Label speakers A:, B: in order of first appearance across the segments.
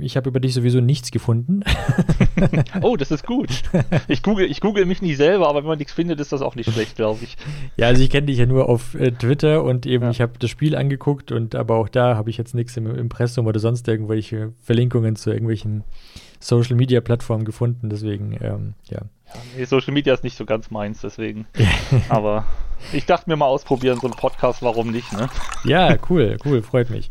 A: ich habe über dich sowieso nichts gefunden.
B: oh, das ist gut. Ich google, ich google mich nicht selber, aber wenn man nichts findet, ist das auch nicht schlecht, glaube ich.
A: Ja, also ich kenne dich ja nur auf äh, Twitter und eben ja. ich habe das Spiel angeguckt und aber auch da habe ich jetzt nichts im Impressum oder sonst irgendwelche Verlinkungen zu irgendwelchen Social Media Plattformen gefunden. Deswegen, ähm, ja.
B: ja nee, Social Media ist nicht so ganz meins, deswegen. aber ich dachte mir mal ausprobieren, so ein Podcast, warum nicht, ne?
A: Ja, cool, cool, freut mich.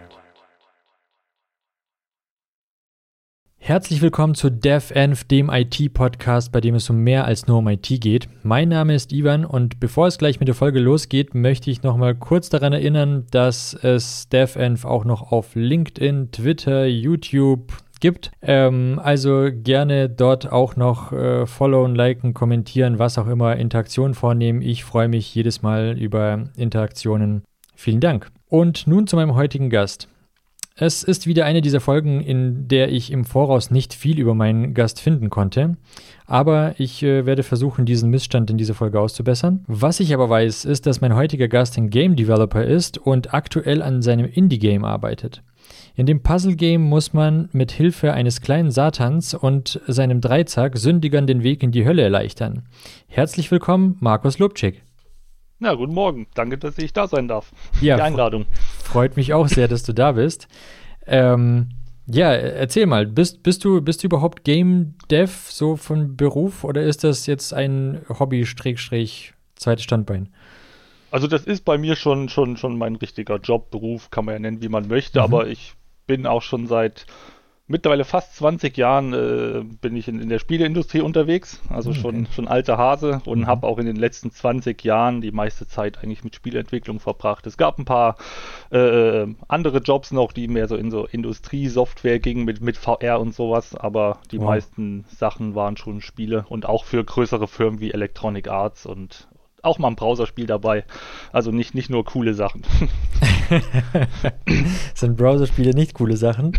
A: Herzlich willkommen zu DevEnv, dem IT-Podcast, bei dem es um mehr als nur um IT geht. Mein Name ist Ivan und bevor es gleich mit der Folge losgeht, möchte ich nochmal kurz daran erinnern, dass es DevEnv auch noch auf LinkedIn, Twitter, YouTube gibt. Ähm, also gerne dort auch noch äh, followen, liken, kommentieren, was auch immer, Interaktionen vornehmen. Ich freue mich jedes Mal über Interaktionen. Vielen Dank. Und nun zu meinem heutigen Gast. Es ist wieder eine dieser Folgen, in der ich im Voraus nicht viel über meinen Gast finden konnte. Aber ich äh, werde versuchen, diesen Missstand in dieser Folge auszubessern. Was ich aber weiß, ist, dass mein heutiger Gast ein Game Developer ist und aktuell an seinem Indie-Game arbeitet. In dem Puzzle-Game muss man mit Hilfe eines kleinen Satans und seinem Dreizack Sündigern den Weg in die Hölle erleichtern. Herzlich willkommen, Markus Lubczyk.
B: Na, guten Morgen. Danke, dass ich da sein darf.
A: Ja, die Einladung. Freut mich auch sehr, dass du da bist. Ähm, ja, erzähl mal, bist, bist, du, bist du überhaupt Game Dev so von Beruf oder ist das jetzt ein Hobby, Strich, zweites Standbein?
B: Also das ist bei mir schon, schon, schon mein richtiger Job, Beruf, kann man ja nennen, wie man möchte, mhm. aber ich bin auch schon seit mittlerweile fast 20 Jahren äh, bin ich in, in, der Spieleindustrie unterwegs, also okay. schon, schon alter Hase und mhm. habe auch in den letzten 20 Jahren die meiste Zeit eigentlich mit Spielentwicklung verbracht. Es gab ein paar äh, andere Jobs noch, die mehr so in so Industrie-Software gingen mit, mit VR und sowas, aber die wow. meisten Sachen waren schon Spiele und auch für größere Firmen wie Electronic Arts und auch mal ein Browserspiel dabei. Also nicht, nicht nur coole Sachen.
A: Sind Browserspiele nicht coole Sachen?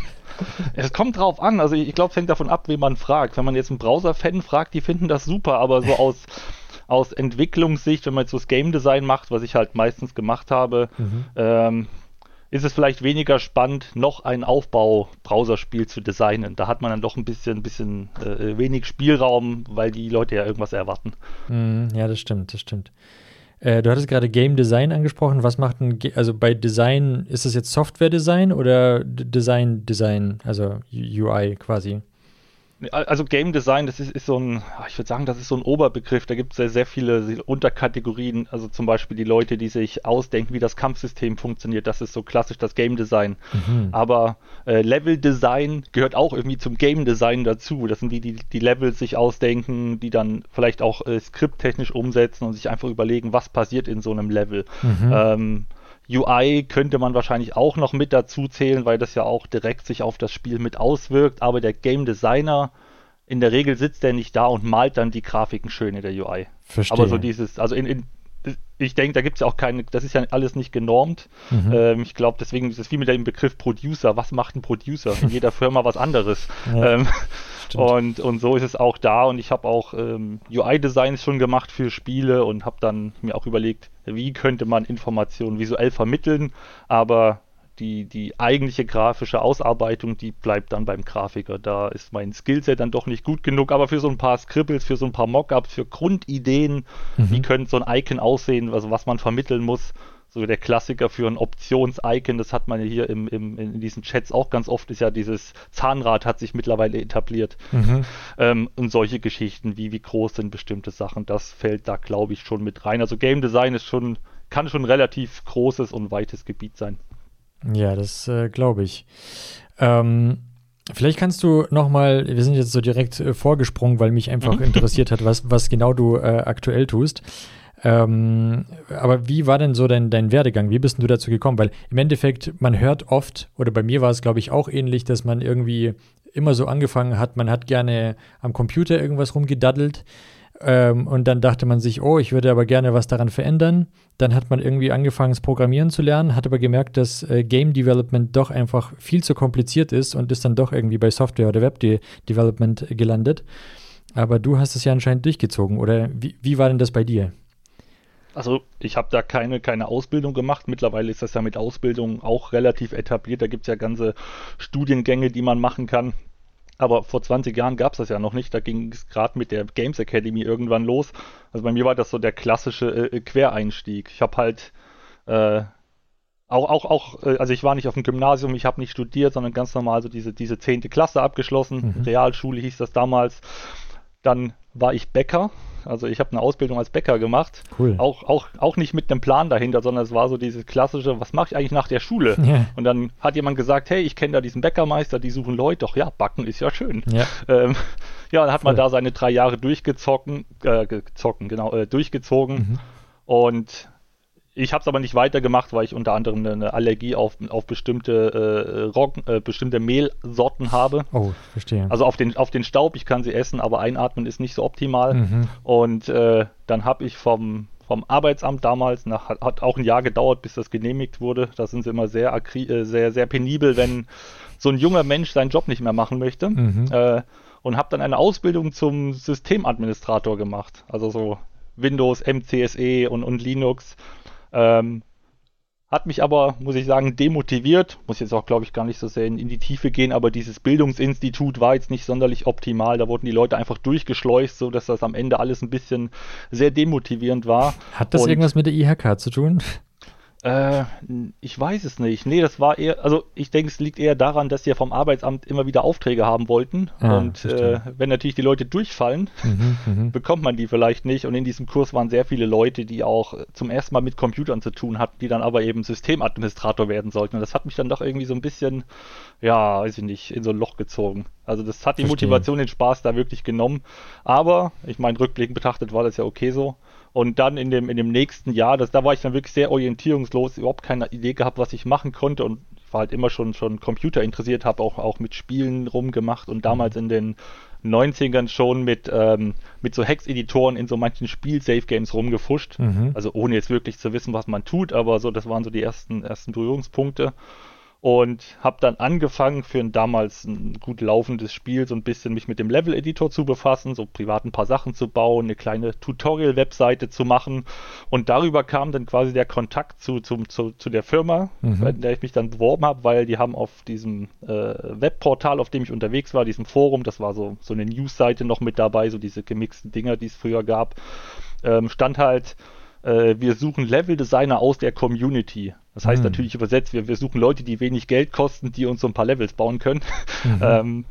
B: Es kommt drauf an. Also ich glaube, es hängt davon ab, wen man fragt. Wenn man jetzt einen Browser-Fan fragt, die finden das super, aber so aus, aus Entwicklungssicht, wenn man jetzt so das Game Design macht, was ich halt meistens gemacht habe, mhm. ähm, ist es vielleicht weniger spannend, noch ein Aufbau-Browserspiel zu designen. Da hat man dann doch ein bisschen, bisschen äh, wenig Spielraum, weil die Leute ja irgendwas erwarten.
A: Mm, ja, das stimmt, das stimmt. Äh, du hattest gerade Game Design angesprochen. Was macht ein, Ge also bei Design, ist das jetzt Software Design oder Design Design, also UI quasi?
B: Also Game Design, das ist, ist so ein, ich würde sagen, das ist so ein Oberbegriff. Da gibt es sehr, sehr viele Unterkategorien. Also zum Beispiel die Leute, die sich ausdenken, wie das Kampfsystem funktioniert. Das ist so klassisch das Game Design. Mhm. Aber äh, Level Design gehört auch irgendwie zum Game Design dazu. Das sind die, die die Levels sich ausdenken, die dann vielleicht auch äh, skripttechnisch umsetzen und sich einfach überlegen, was passiert in so einem Level. Mhm. Ähm, UI könnte man wahrscheinlich auch noch mit dazu zählen, weil das ja auch direkt sich auf das Spiel mit auswirkt. Aber der Game Designer, in der Regel sitzt der nicht da und malt dann die Grafiken schön in der UI.
A: Verstehe.
B: Aber so dieses, also in, in ich denke, da gibt es ja auch keine, das ist ja alles nicht genormt. Mhm. Ähm, ich glaube, deswegen ist es wie mit dem Begriff Producer. Was macht ein Producer? In jeder Firma was anderes. Ja, ähm, und, und so ist es auch da. Und ich habe auch ähm, UI-Designs schon gemacht für Spiele und habe dann mir auch überlegt, wie könnte man Informationen visuell vermitteln, aber die, die eigentliche grafische Ausarbeitung, die bleibt dann beim Grafiker. Da ist mein Skillset dann doch nicht gut genug, aber für so ein paar Scribbles, für so ein paar Mockups, für Grundideen, mhm. wie könnte so ein Icon aussehen, also was man vermitteln muss, so der Klassiker für ein Options-Icon, das hat man ja hier im, im, in diesen Chats auch ganz oft, ist ja dieses Zahnrad hat sich mittlerweile etabliert. Mhm. Ähm, und solche Geschichten, wie, wie groß sind bestimmte Sachen, das fällt da, glaube ich, schon mit rein. Also Game Design ist schon, kann schon ein relativ großes und weites Gebiet sein.
A: Ja, das äh, glaube ich. Ähm, vielleicht kannst du noch mal, wir sind jetzt so direkt äh, vorgesprungen, weil mich einfach interessiert hat, was, was genau du äh, aktuell tust. Ähm, aber wie war denn so dein, dein Werdegang? Wie bist du dazu gekommen? Weil im Endeffekt, man hört oft, oder bei mir war es, glaube ich, auch ähnlich, dass man irgendwie immer so angefangen hat, man hat gerne am Computer irgendwas rumgedaddelt Ähm, und dann dachte man sich, oh, ich würde aber gerne was daran verändern. Dann hat man irgendwie angefangen, das Programmieren zu lernen, hat aber gemerkt, dass äh, Game Development doch einfach viel zu kompliziert ist und ist dann doch irgendwie bei Software oder Web De Development gelandet. Aber du hast es ja anscheinend durchgezogen, oder wie, wie war denn das bei dir?
B: Also ich habe da keine, keine Ausbildung gemacht. Mittlerweile ist das ja mit Ausbildung auch relativ etabliert. Da gibt es ja ganze Studiengänge, die man machen kann. Aber vor 20 Jahren gab es das ja noch nicht. Da ging es gerade mit der Games Academy irgendwann los. Also bei mir war das so der klassische äh, Quereinstieg. Ich habe halt äh, auch, auch, auch, äh, also ich war nicht auf dem Gymnasium, ich habe nicht studiert, sondern ganz normal so diese, diese 10. Klasse abgeschlossen. Mhm. Realschule hieß das damals. Dann war ich Bäcker also ich habe eine Ausbildung als Bäcker gemacht. Cool. Auch, auch, auch nicht mit einem Plan dahinter, sondern es war so dieses klassische, was mache ich eigentlich nach der Schule? Ja. Und dann hat jemand gesagt, hey, ich kenne da diesen Bäckermeister, die suchen Leute. Doch ja, backen ist ja schön. Ja, ähm, ja dann hat man da seine drei Jahre durchgezocken, äh, gezocken, genau, äh, durchgezogen. Mhm. Und ich habe es aber nicht weitergemacht, weil ich unter anderem eine Allergie auf, auf bestimmte, äh, Roggen, äh, bestimmte Mehlsorten habe.
A: Oh, verstehe.
B: Also auf den, auf den Staub, ich kann sie essen, aber einatmen ist nicht so optimal. Mhm. Und äh, dann habe ich vom, vom Arbeitsamt damals, nach, hat auch ein Jahr gedauert, bis das genehmigt wurde. Da sind sie immer sehr, äh, sehr, sehr penibel, wenn so ein junger Mensch seinen Job nicht mehr machen möchte. Mhm. Äh, und habe dann eine Ausbildung zum Systemadministrator gemacht. Also so Windows, MCSE und, und Linux. Ähm, hat mich aber, muss ich sagen, demotiviert. Muss jetzt auch, glaube ich, gar nicht so sehr in, in, die Tiefe gehen, aber dieses Bildungsinstitut war jetzt nicht sonderlich optimal. Da wurden die Leute einfach durchgeschleust, so dass das am Ende alles ein bisschen sehr demotivierend war.
A: Hat das Und irgendwas mit der IHK zu tun?
B: Äh, ich weiß es nicht. Nee, das war eher, also ich denke, es liegt eher daran, dass sie vom Arbeitsamt immer wieder Aufträge haben wollten. Ah, und äh, wenn natürlich die Leute durchfallen, mhm, mhm, bekommt man die vielleicht nicht. Und in diesem Kurs waren sehr viele Leute, die auch zum ersten Mal mit Computern zu tun hatten, die dann aber eben Systemadministrator werden sollten. Und das hat mich dann doch irgendwie so ein bisschen, ja, weiß ich nicht, in so ein Loch gezogen. Also das hat die. Motivation, den Spaß da wirklich genommen. Aber, ich meine, rückblickend betrachtet war das ja okay so. Und dann in dem, in dem nächsten Jahr, das, da war ich dann wirklich sehr orientierungslos, überhaupt keine Idee gehabt, was ich machen konnte und war halt immer schon, schon Computer interessiert, habe auch, auch mit Spielen rumgemacht und damals in den 90ern schon mit, ähm, mit so Hex-Editoren in so manchen Spiel-Safe-Games rumgefuscht. Mhm. Also ohne jetzt wirklich zu wissen, was man tut, aber so, das waren so die ersten, ersten Berührungspunkte und habe dann angefangen für ein damals ein gut laufendes Spiel so ein bisschen mich mit dem Level-Editor zu befassen, so privat ein paar Sachen zu bauen, eine kleine Tutorial-Webseite zu machen und darüber kam dann quasi der Kontakt zu, zu, zu, zu der Firma, mhm. in der ich mich dann beworben habe, weil die haben auf diesem äh, Webportal, auf dem ich unterwegs war, diesem Forum, das war so, so eine News-Seite noch mit dabei, so diese gemixten Dinger, die es früher gab, ähm, stand halt äh, wir suchen Level-Designer aus der Community. Das heißt mhm. natürlich übersetzt, wir, wir suchen Leute, die wenig Geld kosten, die uns so ein paar Levels bauen können. Mhm. ähm,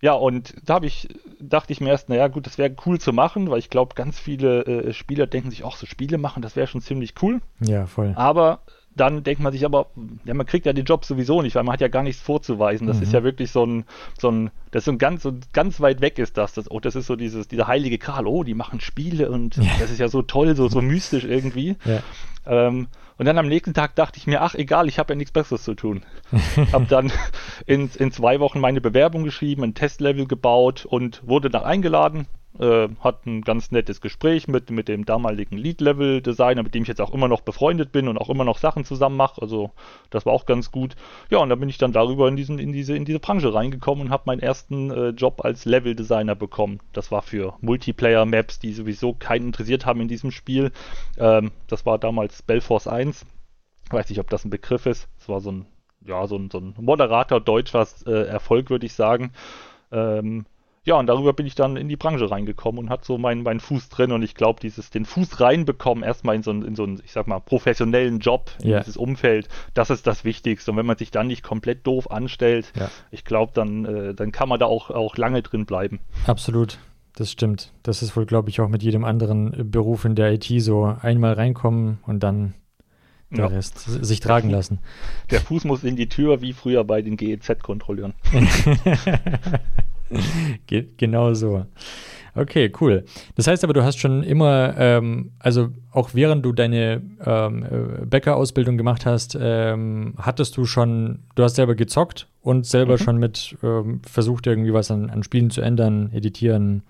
B: ja, und da habe ich, dachte ich mir erst, naja, gut, das wäre cool zu machen, weil ich glaube, ganz viele äh, Spieler denken sich, ach, so Spiele machen, das wäre schon ziemlich cool.
A: Ja, voll.
B: Aber dann denkt man sich aber, ja, man kriegt ja den Job sowieso nicht, weil man hat ja gar nichts vorzuweisen. Das mhm. ist ja wirklich so ein, so ein, das ist so ein ganz, so ganz weit weg ist das. das. Oh, das ist so dieses, dieser heilige Kral, oh, die machen Spiele und ja. das ist ja so toll, so, so mystisch irgendwie. Ja. Ähm, und dann am nächsten Tag dachte ich mir, ach egal, ich habe ja nichts Besseres zu tun. habe dann in, in zwei Wochen meine Bewerbung geschrieben, ein Testlevel gebaut und wurde dann eingeladen äh, hat ein ganz nettes Gespräch mit, mit dem damaligen Lead-Level-Designer, mit dem ich jetzt auch immer noch befreundet bin und auch immer noch Sachen zusammen mache. Also das war auch ganz gut. Ja, und dann bin ich dann darüber in, diesen, in, diese, in diese Branche reingekommen und habe meinen ersten äh, Job als Level-Designer bekommen. Das war für Multiplayer-Maps, die sowieso keinen interessiert haben in diesem Spiel. Ähm, das war damals Spellforce 1. Ich weiß nicht, ob das ein Begriff ist. Es war so ein, ja, so ein, so ein moderater deutscher äh, Erfolg, würde ich sagen. Ähm, ja, und darüber bin ich dann in die Branche reingekommen und hat so meinen, meinen Fuß drin und ich glaube, dieses den Fuß reinbekommen, erstmal in so, einen, in so einen, ich sag mal, professionellen Job, in yeah. dieses Umfeld, das ist das Wichtigste. Und wenn man sich dann nicht komplett doof anstellt, ja. ich glaube, dann, äh, dann kann man da auch, auch lange drin bleiben.
A: Absolut. Das stimmt. Das ist wohl, glaube ich, auch mit jedem anderen Beruf in der IT so einmal reinkommen und dann der ja. Rest sich tragen lassen.
B: Der Fuß muss in die Tür, wie früher bei den GEZ-Kontrolleuren.
A: genau so. Okay, cool. Das heißt aber, du hast schon immer, ähm, also auch während du deine ähm, äh, Bäckerausbildung gemacht hast, ähm, hattest du schon, du hast selber gezockt und selber mhm. schon mit ähm, versucht, irgendwie was an, an Spielen zu ändern, editieren.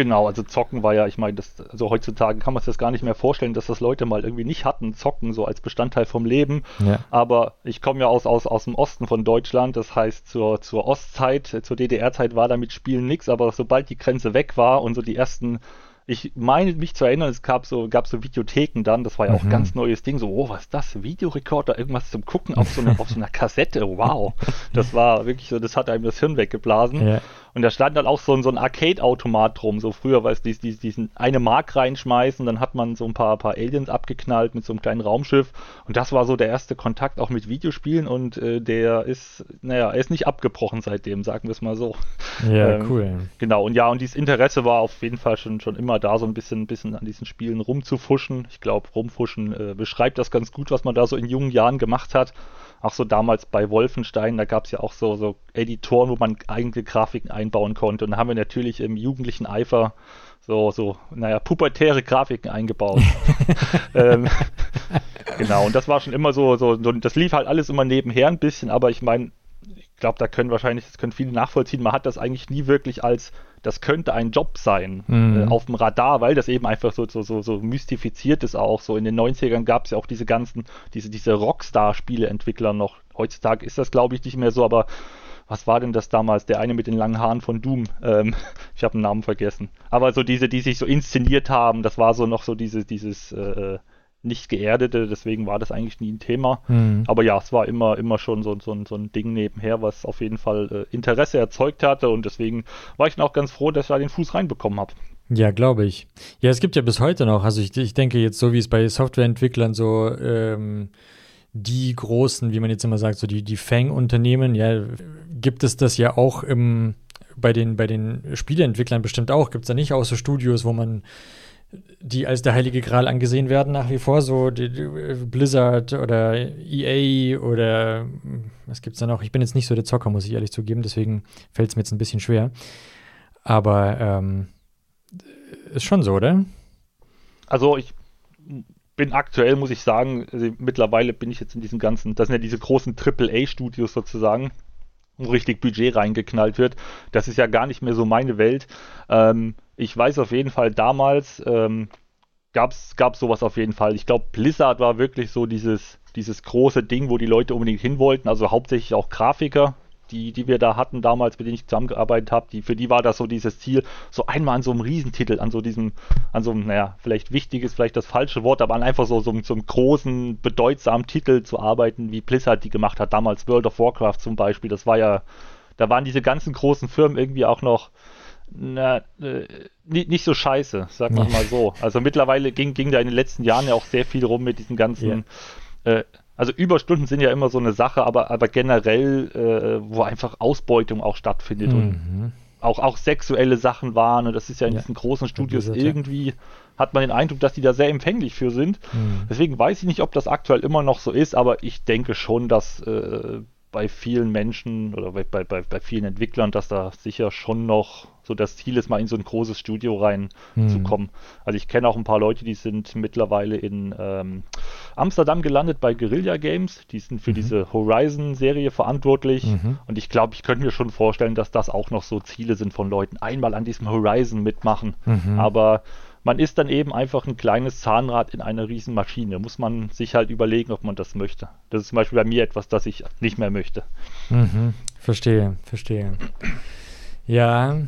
B: Genau, also Zocken war ja, ich meine, das, also heutzutage kann man sich das gar nicht mehr vorstellen, dass das Leute mal irgendwie nicht hatten, Zocken so als Bestandteil vom Leben. Ja. Aber ich komme ja aus, aus, aus dem Osten von Deutschland, das heißt zur, zur Ostzeit, zur DDR-Zeit war damit Spielen nichts, aber sobald die Grenze weg war und so die ersten ich meine mich zu erinnern, es gab so, gab so Videotheken dann, das war ja auch mhm. ganz neues Ding, so, oh, was ist das? Videorekorder, irgendwas zum Gucken auf so, eine, auf so einer Kassette, wow. Das war wirklich so, das hat einem das Hirn weggeblasen. Ja. Und da stand dann auch so, so ein Arcade-Automat drum, so früher, weißt du, diesen, diesen eine Mark reinschmeißen, dann hat man so ein paar, paar Aliens abgeknallt mit so einem kleinen Raumschiff. Und das war so der erste Kontakt auch mit Videospielen und äh, der ist, naja, er ist nicht abgebrochen seitdem, sagen wir es mal so.
A: Ja, ähm, cool.
B: Genau, und ja, und dieses Interesse war auf jeden Fall schon, schon immer da, so ein bisschen, ein bisschen an diesen Spielen rumzufuschen. Ich glaube, rumfuschen äh, beschreibt das ganz gut, was man da so in jungen Jahren gemacht hat auch so damals bei Wolfenstein, da gab es ja auch so, so Editoren, wo man eigene Grafiken einbauen konnte. Und da haben wir natürlich im jugendlichen Eifer so, so, naja, pubertäre Grafiken eingebaut. ähm, genau, und das war schon immer so, so, so, das lief halt alles immer nebenher ein bisschen, aber ich meine, ich glaube, da können wahrscheinlich, das können viele nachvollziehen, man hat das eigentlich nie wirklich als das könnte ein Job sein mhm. äh, auf dem Radar, weil das eben einfach so, so, so, so mystifiziert ist auch. So in den 90ern gab es ja auch diese ganzen, diese, diese Rockstar-Spieleentwickler noch. Heutzutage ist das, glaube ich, nicht mehr so, aber was war denn das damals? Der eine mit den langen Haaren von Doom. Ähm, ich habe den Namen vergessen. Aber so diese, die sich so inszeniert haben, das war so noch so diese, dieses äh, nicht geerdete, deswegen war das eigentlich nie ein Thema. Mhm. Aber ja, es war immer, immer schon so, so, so ein Ding nebenher, was auf jeden Fall äh, Interesse erzeugt hatte und deswegen war ich dann auch ganz froh, dass ich da den Fuß reinbekommen habe.
A: Ja, glaube ich. Ja, es gibt ja bis heute noch, also ich, ich denke jetzt so, wie es bei Softwareentwicklern so ähm, die großen, wie man jetzt immer sagt, so die, die Fang-Unternehmen, ja, gibt es das ja auch im, bei den, bei den Spieleentwicklern bestimmt auch. Gibt es da nicht auch so Studios, wo man die als der heilige Gral angesehen werden, nach wie vor, so die, die Blizzard oder EA oder was gibt's da noch? Ich bin jetzt nicht so der Zocker, muss ich ehrlich zugeben, deswegen fällt es mir jetzt ein bisschen schwer. Aber ähm, ist schon so, oder?
B: Also ich bin aktuell, muss ich sagen, also mittlerweile bin ich jetzt in diesen ganzen, das sind ja diese großen AAA-Studios sozusagen, richtig Budget reingeknallt wird. Das ist ja gar nicht mehr so meine Welt. Ähm, ich weiß auf jeden Fall, damals ähm, gab es sowas auf jeden Fall. Ich glaube, Blizzard war wirklich so dieses, dieses große Ding, wo die Leute unbedingt hin wollten. Also hauptsächlich auch Grafiker, die, die wir da hatten damals, mit denen ich zusammengearbeitet habe, die, für die war das so dieses Ziel, so einmal an so einem Riesentitel, an so diesem, an so einem, naja, vielleicht wichtiges, vielleicht das falsche Wort, aber an einfach so, so, so einem großen, bedeutsamen Titel zu arbeiten, wie Blizzard die gemacht hat, damals World of Warcraft zum Beispiel. Das war ja, da waren diese ganzen großen Firmen irgendwie auch noch na, äh, nicht, nicht so scheiße, sagen wir mal so. Also mittlerweile ging, ging da in den letzten Jahren ja auch sehr viel rum mit diesen ganzen, yeah. äh, also Überstunden sind ja immer so eine Sache, aber, aber generell, äh, wo einfach Ausbeutung auch stattfindet mhm. und auch, auch sexuelle Sachen waren und das ist ja in ja. diesen großen Studios gesagt, irgendwie, ja. hat man den Eindruck, dass die da sehr empfänglich für sind. Mhm. Deswegen weiß ich nicht, ob das aktuell immer noch so ist, aber ich denke schon, dass äh, bei vielen Menschen oder bei, bei, bei vielen Entwicklern, dass da sicher schon noch so das Ziel ist, mal in so ein großes Studio reinzukommen. Hm. Also ich kenne auch ein paar Leute, die sind mittlerweile in ähm, Amsterdam gelandet bei Guerilla Games. Die sind für mhm. diese Horizon-Serie verantwortlich. Mhm. Und ich glaube, ich könnte mir schon vorstellen, dass das auch noch so Ziele sind von Leuten. Einmal an diesem Horizon mitmachen. Mhm. Aber man ist dann eben einfach ein kleines Zahnrad in einer riesen Maschine. Muss man sich halt überlegen, ob man das möchte. Das ist zum Beispiel bei mir etwas, das ich nicht mehr möchte.
A: Mhm. Verstehe, verstehe. Ja,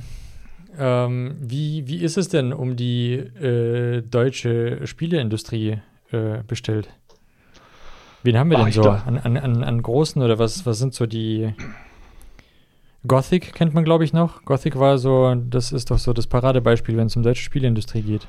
A: ähm, wie, wie ist es denn um die äh, deutsche Spieleindustrie äh, bestellt? Wen haben wir Ach, denn so an, an, an, an großen oder was, was sind so die Gothic kennt man, glaube ich, noch. Gothic war so, das ist doch so das Paradebeispiel, wenn es um deutsche Spieleindustrie geht.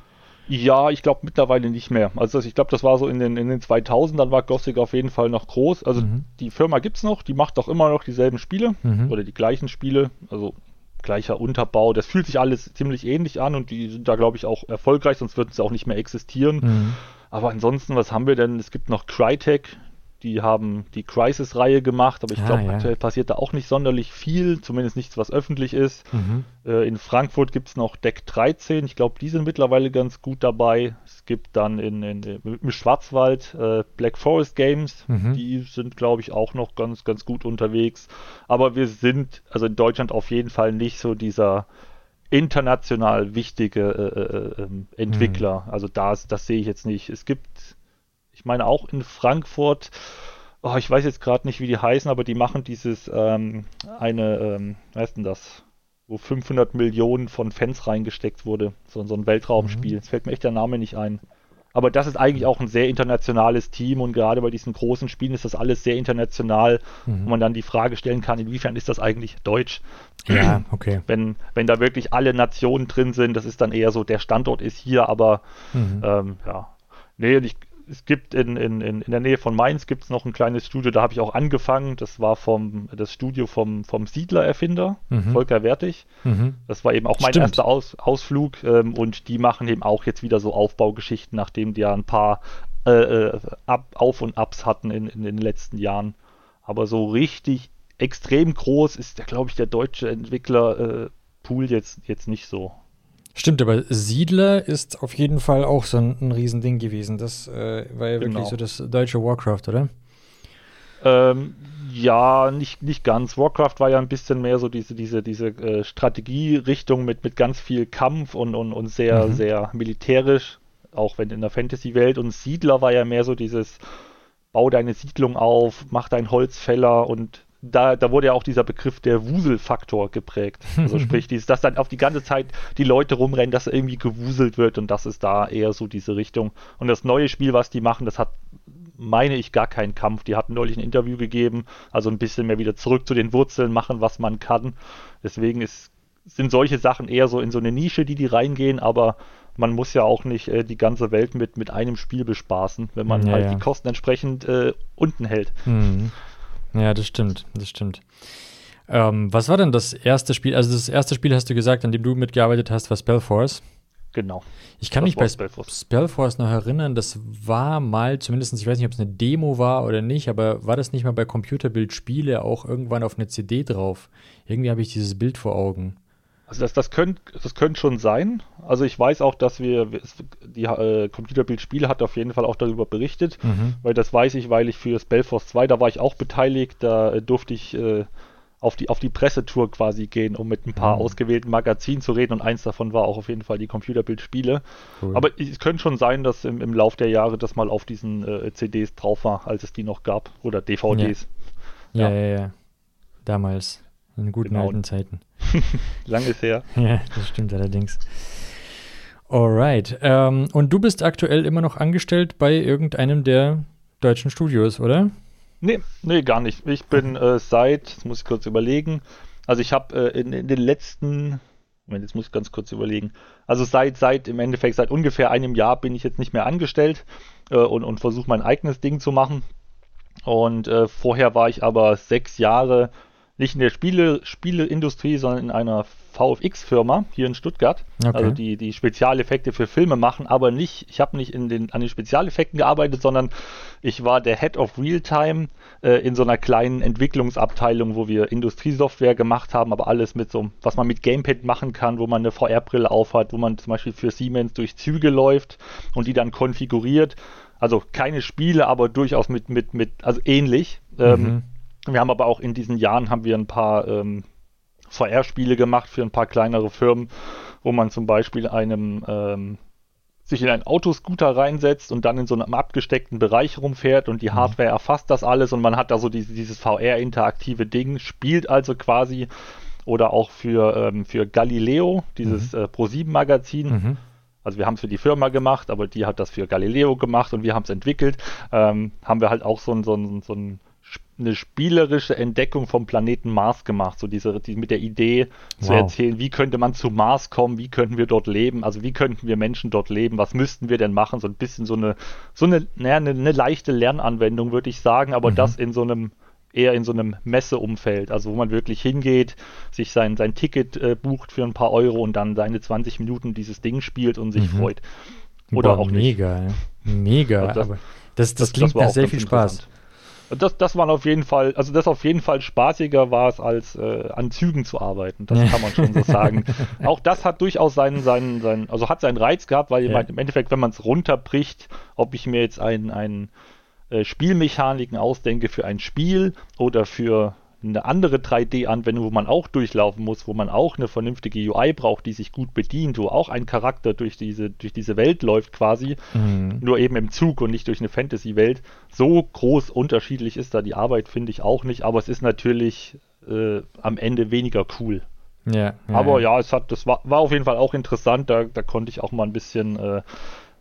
B: Ja, ich glaube mittlerweile nicht mehr. Also ich glaube, das war so in den, in den 2000ern war Gothic auf jeden Fall noch groß. Also mhm. die Firma gibt es noch, die macht auch immer noch dieselben Spiele mhm. oder die gleichen Spiele. Also gleicher Unterbau. Das fühlt sich alles ziemlich ähnlich an und die sind da, glaube ich, auch erfolgreich, sonst würden sie auch nicht mehr existieren. Mhm. Aber ansonsten, was haben wir denn? Es gibt noch Crytek, die haben die Crisis-Reihe gemacht, aber ich ah, glaube, ja. aktuell passiert da auch nicht sonderlich viel, zumindest nichts, was öffentlich ist. Mhm. Äh, in Frankfurt gibt es noch Deck 13, ich glaube, die sind mittlerweile ganz gut dabei. Es gibt dann in, in, im Schwarzwald äh, Black Forest Games, mhm. die sind, glaube ich, auch noch ganz, ganz gut unterwegs. Aber wir sind, also in Deutschland auf jeden Fall nicht so dieser international wichtige äh, äh, ähm, Entwickler. Mhm. Also das, das sehe ich jetzt nicht. Es gibt, ich meine auch in Frankfurt, oh, ich weiß jetzt gerade nicht, wie die heißen, aber die machen dieses ähm, eine, ähm, was heißt denn das? Wo 500 Millionen von Fans reingesteckt wurde. So, so ein Weltraumspiel. Es mhm. fällt mir echt der Name nicht ein. Aber das ist eigentlich auch ein sehr internationales Team und gerade bei diesen großen Spielen ist das alles sehr international, mhm. wo man dann die Frage stellen kann, inwiefern ist das eigentlich deutsch?
A: Ja, okay.
B: Wenn, wenn da wirklich alle Nationen drin sind, das ist dann eher so, der Standort ist hier, aber mhm. ähm, ja. Nee, ich, es gibt in, in, in, in der Nähe von Mainz gibt es noch ein kleines Studio, da habe ich auch angefangen. Das war vom das Studio vom, vom Siedler-Erfinder, mhm. Volker Wertig. Mhm. Das war eben auch mein Stimmt. erster Aus, Ausflug ähm, und die machen eben auch jetzt wieder so Aufbaugeschichten, nachdem die ja ein paar äh, äh Ab, Auf- und Abs hatten in, in den letzten Jahren. Aber so richtig extrem groß ist, glaube ich, der deutsche Entwickler-Pool äh, jetzt, jetzt nicht so.
A: Stimmt, aber Siedler ist auf jeden Fall auch so ein, ein Riesending gewesen. Das äh, war ja genau. wirklich so das deutsche Warcraft, oder?
B: Ähm, ja, nicht, nicht ganz. Warcraft war ja ein bisschen mehr so diese, diese, diese äh, Strategierichtung mit, mit ganz viel Kampf und, und, und sehr, mhm. sehr militärisch, auch wenn in der Fantasy-Welt. Und Siedler war ja mehr so dieses Bau deine Siedlung auf, mach deinen Holzfäller und da, da wurde ja auch dieser Begriff der Wuselfaktor geprägt. Also sprich, dieses, dass dann auf die ganze Zeit die Leute rumrennen, dass irgendwie gewuselt wird und das ist da eher so diese Richtung. Und das neue Spiel, was die machen, das hat, meine ich, gar keinen Kampf. Die hatten neulich ein Interview gegeben, also ein bisschen mehr wieder zurück zu den Wurzeln machen, was man kann. Deswegen ist, sind solche Sachen eher so in so eine Nische, die die reingehen, aber man muss ja auch nicht äh, die ganze Welt mit, mit einem Spiel bespaßen, wenn man ja, halt ja. die Kosten entsprechend äh, unten hält.
A: Mhm. Ja, das stimmt, das stimmt. Ähm, was war denn das erste Spiel? Also das erste Spiel hast du gesagt, an dem du mitgearbeitet hast, war Spellforce.
B: Genau.
A: Ich kann mich bei Spellforce. Spellforce noch erinnern, das war mal, zumindest, ich weiß nicht, ob es eine Demo war oder nicht, aber war das nicht mal bei Computerbild-Spiele auch irgendwann auf eine CD drauf? Irgendwie habe ich dieses Bild vor Augen.
B: Also das, das könnte das könnt schon sein. Also ich weiß auch, dass wir, die äh, Computerbild-Spiele hat auf jeden Fall auch darüber berichtet, mhm. weil das weiß ich, weil ich für Spellforce 2, da war ich auch beteiligt, da äh, durfte ich äh, auf, die, auf die Pressetour quasi gehen, um mit ein paar mhm. ausgewählten Magazinen zu reden und eins davon war auch auf jeden Fall die Computerbild-Spiele. Cool. Aber es könnte schon sein, dass im, im Lauf der Jahre das mal auf diesen äh, CDs drauf war, als es die noch gab oder DVDs.
A: Ja, ja, ja. ja. Damals. In guten genau. alten Zeiten.
B: Lang ist her.
A: ja, das stimmt allerdings. Alright. Ähm, und du bist aktuell immer noch angestellt bei irgendeinem der deutschen Studios, oder?
B: Nee, nee, gar nicht. Ich bin äh, seit, jetzt muss ich kurz überlegen, also ich habe äh, in, in, den letzten, Moment, jetzt muss ich ganz kurz überlegen, also seit, seit im Endeffekt, seit ungefähr einem Jahr bin ich jetzt nicht mehr angestellt äh, und, und versuche mein eigenes Ding zu machen. Und äh, vorher war ich aber sechs Jahre nicht in der Spiele, Spieleindustrie, sondern in einer VFX-Firma hier in Stuttgart. Okay. Also die, die Spezialeffekte für Filme machen, aber nicht, ich habe nicht in den, an den Spezialeffekten gearbeitet, sondern ich war der Head of Realtime äh, in so einer kleinen Entwicklungsabteilung, wo wir Industriesoftware gemacht haben, aber alles mit so, was man mit Gamepad machen kann, wo man eine VR-Brille aufhat, wo man zum Beispiel für Siemens durch Züge läuft und die dann konfiguriert. Also keine Spiele, aber durchaus mit, mit, mit, also ähnlich. Ähm, mhm. Ähm, wir haben aber auch in diesen Jahren haben wir ein paar ähm, VR-Spiele gemacht für ein paar kleinere Firmen, wo man zum Beispiel einem ähm, sich in einen Autoscooter reinsetzt und dann in so einem abgesteckten Bereich rumfährt und die mhm. Hardware erfasst das alles und man hat da so diese, dieses VR-interaktive Ding, spielt also quasi oder auch für, ähm, für Galileo, dieses mhm. äh, Pro7-Magazin. Mhm. Also wir haben es für die Firma gemacht, aber die hat das für Galileo gemacht und wir haben es entwickelt. Ähm, haben wir halt auch so ein, so ein, so ein eine spielerische Entdeckung vom Planeten Mars gemacht, so diese die, mit der Idee wow. zu erzählen, wie könnte man zu Mars kommen, wie könnten wir dort leben, also wie könnten wir Menschen dort leben, was müssten wir denn machen, so ein bisschen so eine so eine, naja, eine, eine leichte Lernanwendung, würde ich sagen, aber mhm. das in so einem eher in so einem Messeumfeld, also wo man wirklich hingeht, sich sein, sein Ticket äh, bucht für ein paar Euro und dann seine 20 Minuten dieses Ding spielt und sich mhm. freut.
A: Oder Boah, auch mega, nicht. Mega, also das, das, das, das klingt nach sehr viel Spaß.
B: Das, das war auf jeden Fall, also das auf jeden Fall spaßiger war es, als äh, an Zügen zu arbeiten. Das kann man schon so sagen. Auch das hat durchaus seinen, seinen, seinen, also hat seinen Reiz gehabt, weil ja. im Endeffekt, wenn man es runterbricht, ob ich mir jetzt einen, einen äh, Spielmechaniken ausdenke für ein Spiel oder für eine andere 3D-Anwendung, wo man auch durchlaufen muss, wo man auch eine vernünftige UI braucht, die sich gut bedient, wo auch ein Charakter durch diese, durch diese Welt läuft quasi, mhm. nur eben im Zug und nicht durch eine Fantasy-Welt. So groß unterschiedlich ist da die Arbeit, finde ich auch nicht, aber es ist natürlich äh, am Ende weniger cool. Ja, ja aber ja. es hat, das war, war auf jeden Fall auch interessant, da, da konnte ich auch mal ein bisschen äh,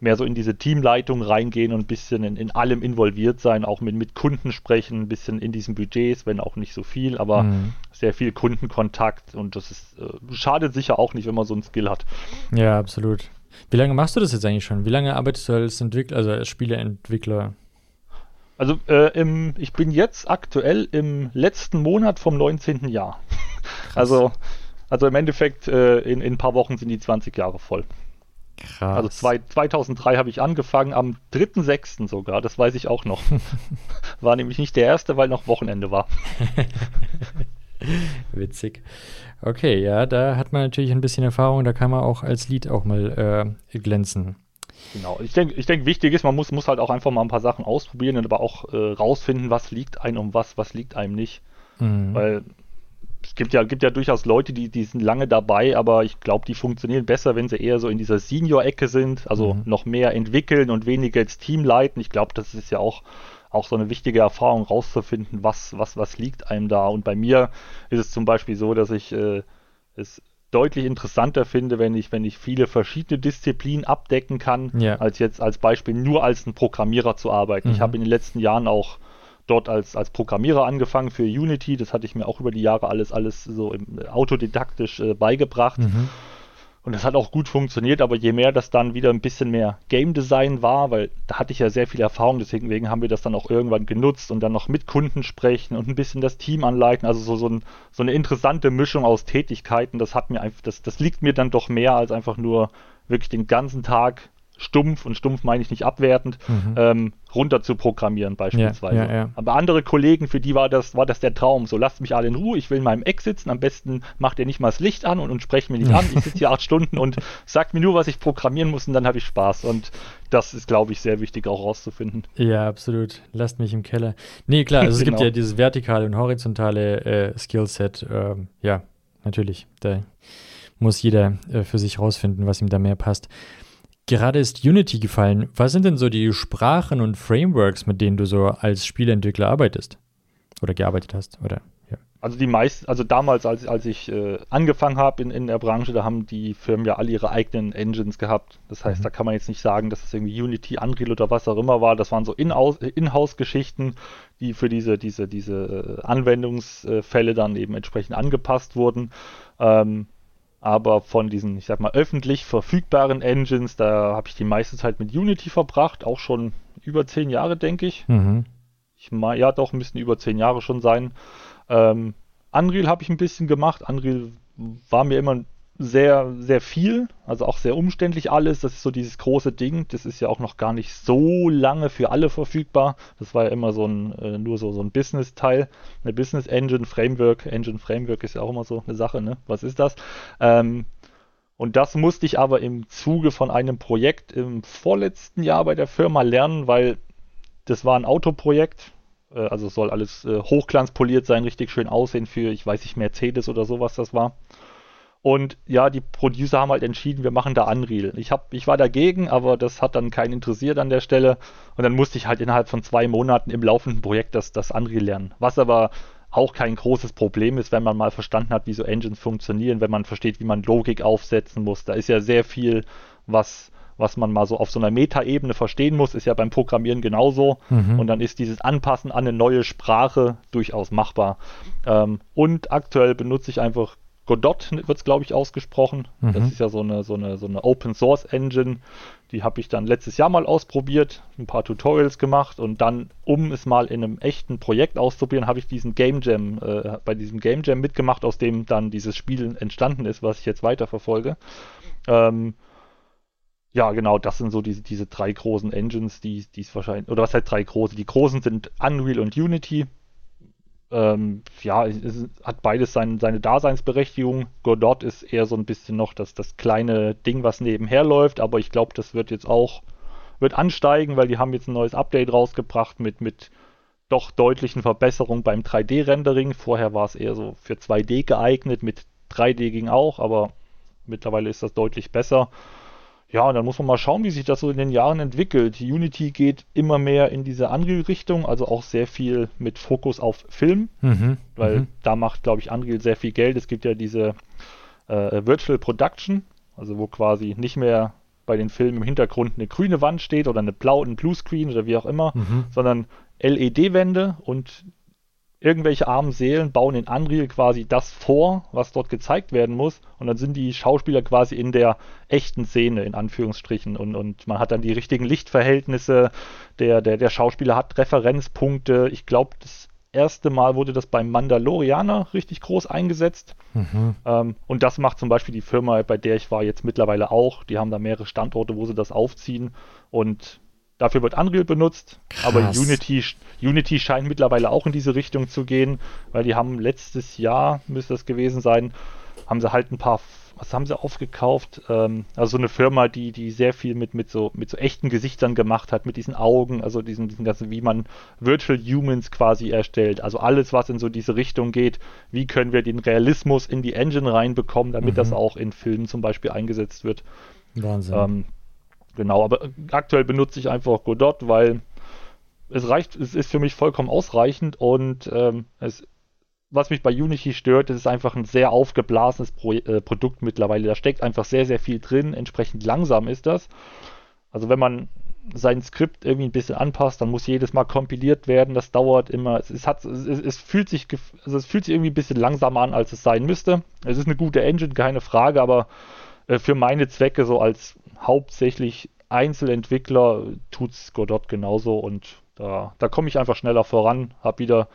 B: mehr so in diese Teamleitung reingehen und ein bisschen in, in allem involviert sein, auch mit, mit Kunden sprechen, ein bisschen in diesen Budgets, wenn auch nicht so viel, aber mhm. sehr viel Kundenkontakt und das ist, äh, schadet sicher auch nicht, wenn man so ein Skill hat.
A: Ja, absolut. Wie lange machst du das jetzt eigentlich schon? Wie lange arbeitest du als Entwickler, also als Spieleentwickler?
B: Also äh, im, ich bin jetzt aktuell im letzten Monat vom 19. Jahr. Also, also im Endeffekt äh, in, in ein paar Wochen sind die 20 Jahre voll. Krass. Also zwei, 2003 habe ich angefangen, am 3.6. sogar, das weiß ich auch noch. war nämlich nicht der erste, weil noch Wochenende war.
A: Witzig. Okay, ja, da hat man natürlich ein bisschen Erfahrung, da kann man auch als Lied auch mal äh, glänzen.
B: Genau, ich denke, ich denk, wichtig ist, man muss, muss halt auch einfach mal ein paar Sachen ausprobieren und aber auch äh, rausfinden, was liegt einem um was, was liegt einem nicht. Mhm. Weil es gibt ja, gibt ja durchaus Leute, die, die sind lange dabei, aber ich glaube, die funktionieren besser, wenn sie eher so in dieser Senior-Ecke sind, also mhm. noch mehr entwickeln und weniger ins Team leiten. Ich glaube, das ist ja auch, auch so eine wichtige Erfahrung, rauszufinden, was, was, was liegt einem da. Und bei mir ist es zum Beispiel so, dass ich äh, es deutlich interessanter finde, wenn ich, wenn ich viele verschiedene Disziplinen abdecken kann, ja. als jetzt als Beispiel nur als ein Programmierer zu arbeiten. Mhm. Ich habe in den letzten Jahren auch dort als, als Programmierer angefangen für Unity. Das hatte ich mir auch über die Jahre alles, alles so im, äh, autodidaktisch äh, beigebracht. Mhm. Und das hat auch gut funktioniert, aber je mehr das dann wieder ein bisschen mehr Game Design war, weil da hatte ich ja sehr viel Erfahrung, deswegen haben wir das dann auch irgendwann genutzt und dann noch mit Kunden sprechen und ein bisschen das Team anleiten. Also so, so, ein, so eine interessante Mischung aus Tätigkeiten, das hat mir einfach, das, das liegt mir dann doch mehr als einfach nur wirklich den ganzen Tag stumpf, und stumpf meine ich nicht abwertend, mhm. ähm, runter zu programmieren beispielsweise. Ja, ja, ja. Aber andere Kollegen, für die war das, war das der Traum. So, lasst mich alle in Ruhe, ich will in meinem Eck sitzen, am besten macht ihr nicht mal das Licht an und, und sprecht mir nicht an. Ich sitze hier acht Stunden und sagt mir nur, was ich programmieren muss und dann habe ich Spaß. Und das ist, glaube ich, sehr wichtig auch rauszufinden.
A: Ja, absolut. Lasst mich im Keller. Nee, klar, also es genau. gibt ja dieses vertikale und horizontale äh, Skillset. Ähm, ja, natürlich. Da muss jeder äh, für sich rausfinden, was ihm da mehr passt. Gerade ist Unity gefallen. Was sind denn so die Sprachen und Frameworks, mit denen du so als Spieleentwickler arbeitest? Oder gearbeitet hast? Oder.
B: Also die meisten, also damals, als, als ich äh, angefangen habe in, in der Branche, da haben die Firmen ja alle ihre eigenen Engines gehabt. Das heißt, mhm. da kann man jetzt nicht sagen, dass es irgendwie Unity, Unreal oder was auch immer war. Das waren so In-House-Geschichten, die für diese, diese, diese äh, Anwendungsfälle dann eben entsprechend angepasst wurden. Ähm, aber von diesen, ich sag mal, öffentlich verfügbaren Engines, da habe ich die meiste Zeit mit Unity verbracht, auch schon über zehn Jahre, denke ich. Mhm. Ich meine, ja, doch, müssen über zehn Jahre schon sein. Ähm, Unreal habe ich ein bisschen gemacht. Unreal war mir immer sehr, sehr viel, also auch sehr umständlich alles. Das ist so dieses große Ding. Das ist ja auch noch gar nicht so lange für alle verfügbar. Das war ja immer so ein, äh, nur so, so ein Business-Teil. Eine Business Engine, Framework. Engine Framework ist ja auch immer so eine Sache, ne? Was ist das? Ähm, und das musste ich aber im Zuge von einem Projekt im vorletzten Jahr bei der Firma lernen, weil das war ein Autoprojekt. Äh, also soll alles äh, hochglanzpoliert sein, richtig schön aussehen für, ich weiß nicht, Mercedes oder sowas das war. Und ja, die Producer haben halt entschieden, wir machen da Unreal. Ich, hab, ich war dagegen, aber das hat dann keinen interessiert an der Stelle. Und dann musste ich halt innerhalb von zwei Monaten im laufenden Projekt das, das Unreal lernen. Was aber auch kein großes Problem ist, wenn man mal verstanden hat, wie so Engines funktionieren, wenn man versteht, wie man Logik aufsetzen muss. Da ist ja sehr viel, was, was man mal so auf so einer Metaebene verstehen muss, ist ja beim Programmieren genauso. Mhm. Und dann ist dieses Anpassen an eine neue Sprache durchaus machbar. Ähm, und aktuell benutze ich einfach Godot wird es, glaube ich, ausgesprochen. Mhm. Das ist ja so eine, so eine, so eine Open Source Engine. Die habe ich dann letztes Jahr mal ausprobiert, ein paar Tutorials gemacht und dann, um es mal in einem echten Projekt auszuprobieren, habe ich diesen Game Jam, äh, bei diesem Game Jam mitgemacht, aus dem dann dieses Spiel entstanden ist, was ich jetzt weiterverfolge. Ähm, ja, genau, das sind so diese, diese drei großen Engines, die es wahrscheinlich, oder was heißt drei große? Die großen sind Unreal und Unity ähm, ja, es hat beides sein, seine Daseinsberechtigung. Godot ist eher so ein bisschen noch das, das kleine Ding, was nebenher läuft, aber ich glaube, das wird jetzt auch wird ansteigen, weil die haben jetzt ein neues Update rausgebracht mit, mit doch deutlichen Verbesserung beim 3D-Rendering. Vorher war es eher so für 2D geeignet, mit 3D ging auch, aber mittlerweile ist das deutlich besser. Ja, und dann muss man mal schauen, wie sich das so in den Jahren entwickelt. Unity geht immer mehr in diese Unreal-Richtung, also auch sehr viel mit Fokus auf Film, mhm. weil mhm. da macht, glaube ich, Unreal sehr viel Geld. Es gibt ja diese äh, Virtual Production, also wo quasi nicht mehr bei den Filmen im Hintergrund eine grüne Wand steht oder eine blaue, ein Bluescreen oder wie auch immer, mhm. sondern LED-Wände und irgendwelche armen Seelen bauen in Unreal quasi das vor, was dort gezeigt werden muss. Und dann sind die Schauspieler quasi in der echten Szene, in Anführungsstrichen. Und, und man hat dann die richtigen Lichtverhältnisse. Der, der, der Schauspieler hat Referenzpunkte. Ich glaube, das erste Mal wurde das beim Mandalorianer richtig groß eingesetzt. Mhm. Ähm, und das macht zum Beispiel die Firma, bei der ich war, jetzt mittlerweile auch. Die haben da mehrere Standorte, wo sie das aufziehen. Und Dafür wird Unreal benutzt, Krass. aber Unity, Unity scheint mittlerweile auch in diese Richtung zu gehen, weil die haben letztes Jahr, müsste das gewesen sein, haben sie halt ein paar, was haben sie aufgekauft? Ähm, also so eine Firma, die, die sehr viel mit, mit, so, mit so echten Gesichtern gemacht hat, mit diesen Augen, also diesen, diesen ganzen, wie man Virtual Humans quasi erstellt. Also alles, was in so diese Richtung geht, wie können wir den Realismus in die Engine reinbekommen, damit mhm. das auch in Filmen zum Beispiel eingesetzt wird. Wahnsinn. Ähm, Genau, aber aktuell benutze ich einfach Godot, weil es reicht, es ist für mich vollkommen ausreichend und ähm, es, was mich bei Unity stört, ist einfach ein sehr aufgeblasenes Pro äh, Produkt mittlerweile. Da steckt einfach sehr, sehr viel drin, entsprechend langsam ist das. Also wenn man sein Skript irgendwie ein bisschen anpasst, dann muss jedes Mal kompiliert werden. Das dauert immer. Es, es, hat, es, es, fühlt sich, also es fühlt sich irgendwie ein bisschen langsamer an, als es sein müsste. Es ist eine gute Engine, keine Frage, aber äh, für meine Zwecke so als hauptsächlich Einzelentwickler tut es Godot genauso und da, da komme ich einfach schneller voran, habe wieder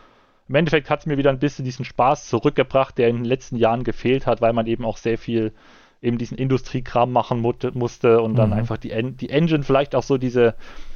B: im Endeffekt hat es mir wieder ein bisschen diesen Spaß zurückgebracht, der in den letzten Jahren gefehlt hat, weil man eben auch sehr viel eben diesen Industriekram machen musste und dann mhm. einfach die, en die Engine vielleicht auch so diese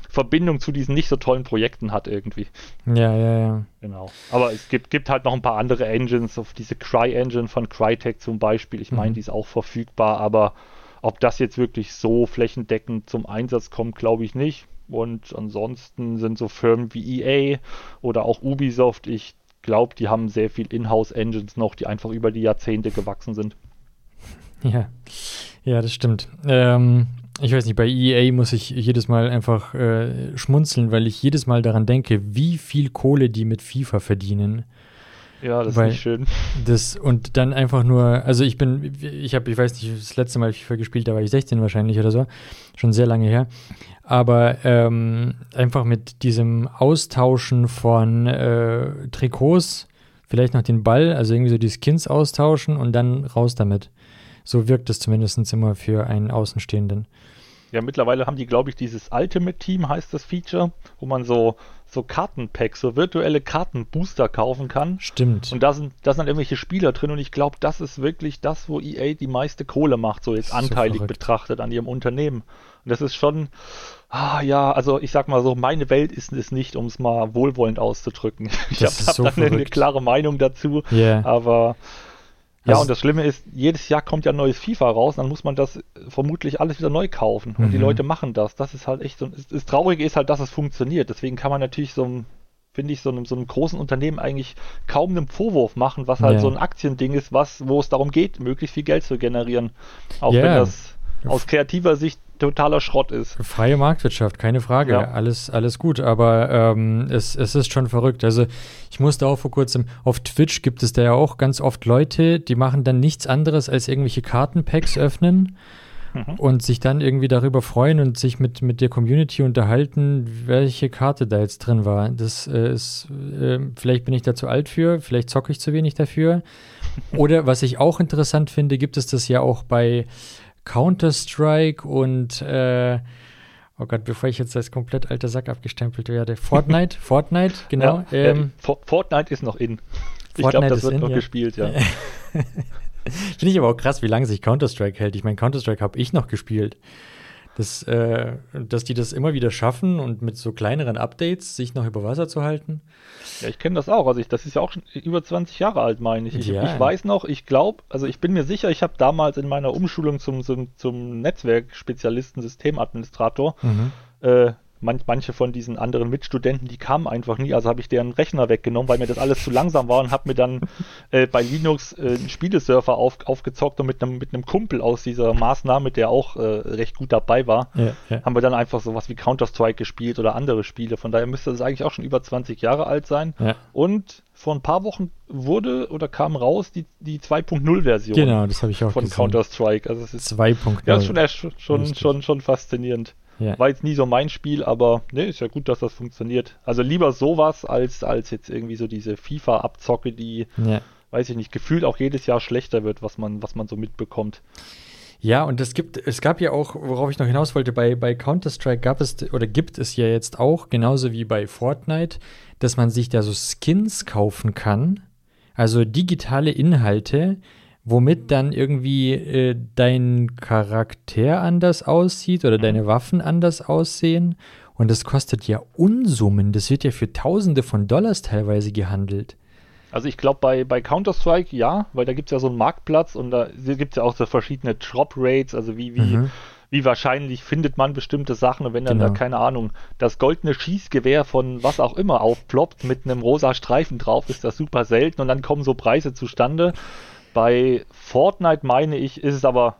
B: Verbindung zu diesen nicht so tollen Projekten hat irgendwie.
A: Ja, ja, ja.
B: Genau. Aber es gibt, gibt halt noch ein paar andere Engines, auf diese Cry-Engine von Crytek zum Beispiel. Ich meine, mhm. die ist auch verfügbar, aber ob das jetzt wirklich so flächendeckend zum Einsatz kommt, glaube ich nicht. Und ansonsten sind so Firmen wie EA oder auch Ubisoft, ich glaube, die haben sehr viel Inhouse-Engines noch, die einfach über die Jahrzehnte gewachsen sind.
A: Ja, ja, das stimmt. Ähm, ich weiß nicht, bei EA muss ich jedes Mal einfach äh, schmunzeln, weil ich jedes Mal daran denke, wie viel Kohle die mit FIFA verdienen.
B: Ja, das Weil ist nicht schön.
A: Das, und dann einfach nur, also ich bin, ich habe, ich weiß nicht, das letzte Mal FIFA gespielt, da war ich 16 wahrscheinlich oder so, schon sehr lange her. Aber ähm, einfach mit diesem Austauschen von äh, Trikots, vielleicht noch den Ball, also irgendwie so die Skins austauschen und dann raus damit. So wirkt es zumindest immer für einen Außenstehenden.
B: Ja, mittlerweile haben die, glaube ich, dieses Ultimate Team heißt das Feature, wo man so, so Kartenpacks, so virtuelle Kartenbooster kaufen kann.
A: Stimmt.
B: Und da sind, da sind dann irgendwelche Spieler drin und ich glaube, das ist wirklich das, wo EA die meiste Kohle macht, so jetzt anteilig so betrachtet an ihrem Unternehmen. Und das ist schon, ah ja, also ich sag mal so, meine Welt ist es nicht, um es mal wohlwollend auszudrücken. Ich habe hab so dann verrückt. eine klare Meinung dazu, yeah. aber ja, also, und das Schlimme ist, jedes Jahr kommt ja ein neues FIFA raus, dann muss man das vermutlich alles wieder neu kaufen. Und mhm. die Leute machen das. Das ist halt echt so. Das Traurige ist halt, dass es funktioniert. Deswegen kann man natürlich so einem, finde ich, so einem, so einem großen Unternehmen eigentlich kaum einen Vorwurf machen, was halt ja. so ein Aktiending ist, was, wo es darum geht, möglichst viel Geld zu generieren. Auch yeah. wenn das aus kreativer Sicht totaler Schrott ist.
A: Freie Marktwirtschaft, keine Frage. Ja. Alles, alles gut, aber ähm, es, es ist schon verrückt. Also ich musste auch vor kurzem, auf Twitch gibt es da ja auch ganz oft Leute, die machen dann nichts anderes als irgendwelche Kartenpacks öffnen mhm. und sich dann irgendwie darüber freuen und sich mit, mit der Community unterhalten, welche Karte da jetzt drin war. Das äh, ist, äh, vielleicht bin ich da zu alt für, vielleicht zocke ich zu wenig dafür. Oder was ich auch interessant finde, gibt es das ja auch bei Counter-Strike und äh, oh Gott, bevor ich jetzt als komplett alter Sack abgestempelt werde, Fortnite, Fortnite, genau.
B: Ja, ähm, äh, Fortnite ist noch in. Ich glaube, das wird in, noch ja. gespielt, ja.
A: Finde ich aber auch krass, wie lange sich Counter-Strike hält. Ich meine, Counter-Strike habe ich noch gespielt. Das, äh, dass die das immer wieder schaffen und mit so kleineren Updates sich noch über Wasser zu halten.
B: Ja, ich kenne das auch. Also ich, das ist ja auch schon über 20 Jahre alt, meine ich. Ich, ja. ich weiß noch, ich glaube, also ich bin mir sicher, ich habe damals in meiner Umschulung zum, zum, zum Netzwerkspezialisten, Systemadministrator, mhm. äh, man, manche von diesen anderen Mitstudenten, die kamen einfach nie, also habe ich deren Rechner weggenommen, weil mir das alles zu langsam war und habe mir dann äh, bei Linux äh, einen Spielesurfer auf, aufgezockt und mit einem mit einem Kumpel aus dieser Maßnahme, der auch äh, recht gut dabei war, ja, ja. haben wir dann einfach sowas wie Counter-Strike gespielt oder andere Spiele. Von daher müsste das eigentlich auch schon über 20 Jahre alt sein. Ja. Und vor ein paar Wochen wurde oder kam raus die, die 2.0-Version.
A: Genau, das habe ich auch
B: von Counter-Strike. Also es ist
A: 2.0.
B: Ja, ist schon, schon, schon, schon faszinierend. Ja. War jetzt nie so mein Spiel, aber ne, ist ja gut, dass das funktioniert. Also lieber sowas als, als jetzt irgendwie so diese FIFA-Abzocke, die, ja. weiß ich nicht, gefühlt auch jedes Jahr schlechter wird, was man, was man so mitbekommt.
A: Ja, und es gibt, es gab ja auch, worauf ich noch hinaus wollte, bei, bei Counter-Strike gab es oder gibt es ja jetzt auch, genauso wie bei Fortnite, dass man sich da so Skins kaufen kann, also digitale Inhalte, womit dann irgendwie äh, dein Charakter anders aussieht oder deine Waffen anders aussehen. Und das kostet ja Unsummen. Das wird ja für Tausende von Dollars teilweise gehandelt.
B: Also ich glaube bei, bei Counter-Strike ja, weil da gibt es ja so einen Marktplatz und da gibt es ja auch so verschiedene Drop-Rates, also wie, wie, mhm wie wahrscheinlich findet man bestimmte Sachen und wenn dann genau. da, keine Ahnung, das goldene Schießgewehr von was auch immer aufploppt mit einem rosa Streifen drauf, ist das super selten und dann kommen so Preise zustande. Bei Fortnite meine ich, ist es aber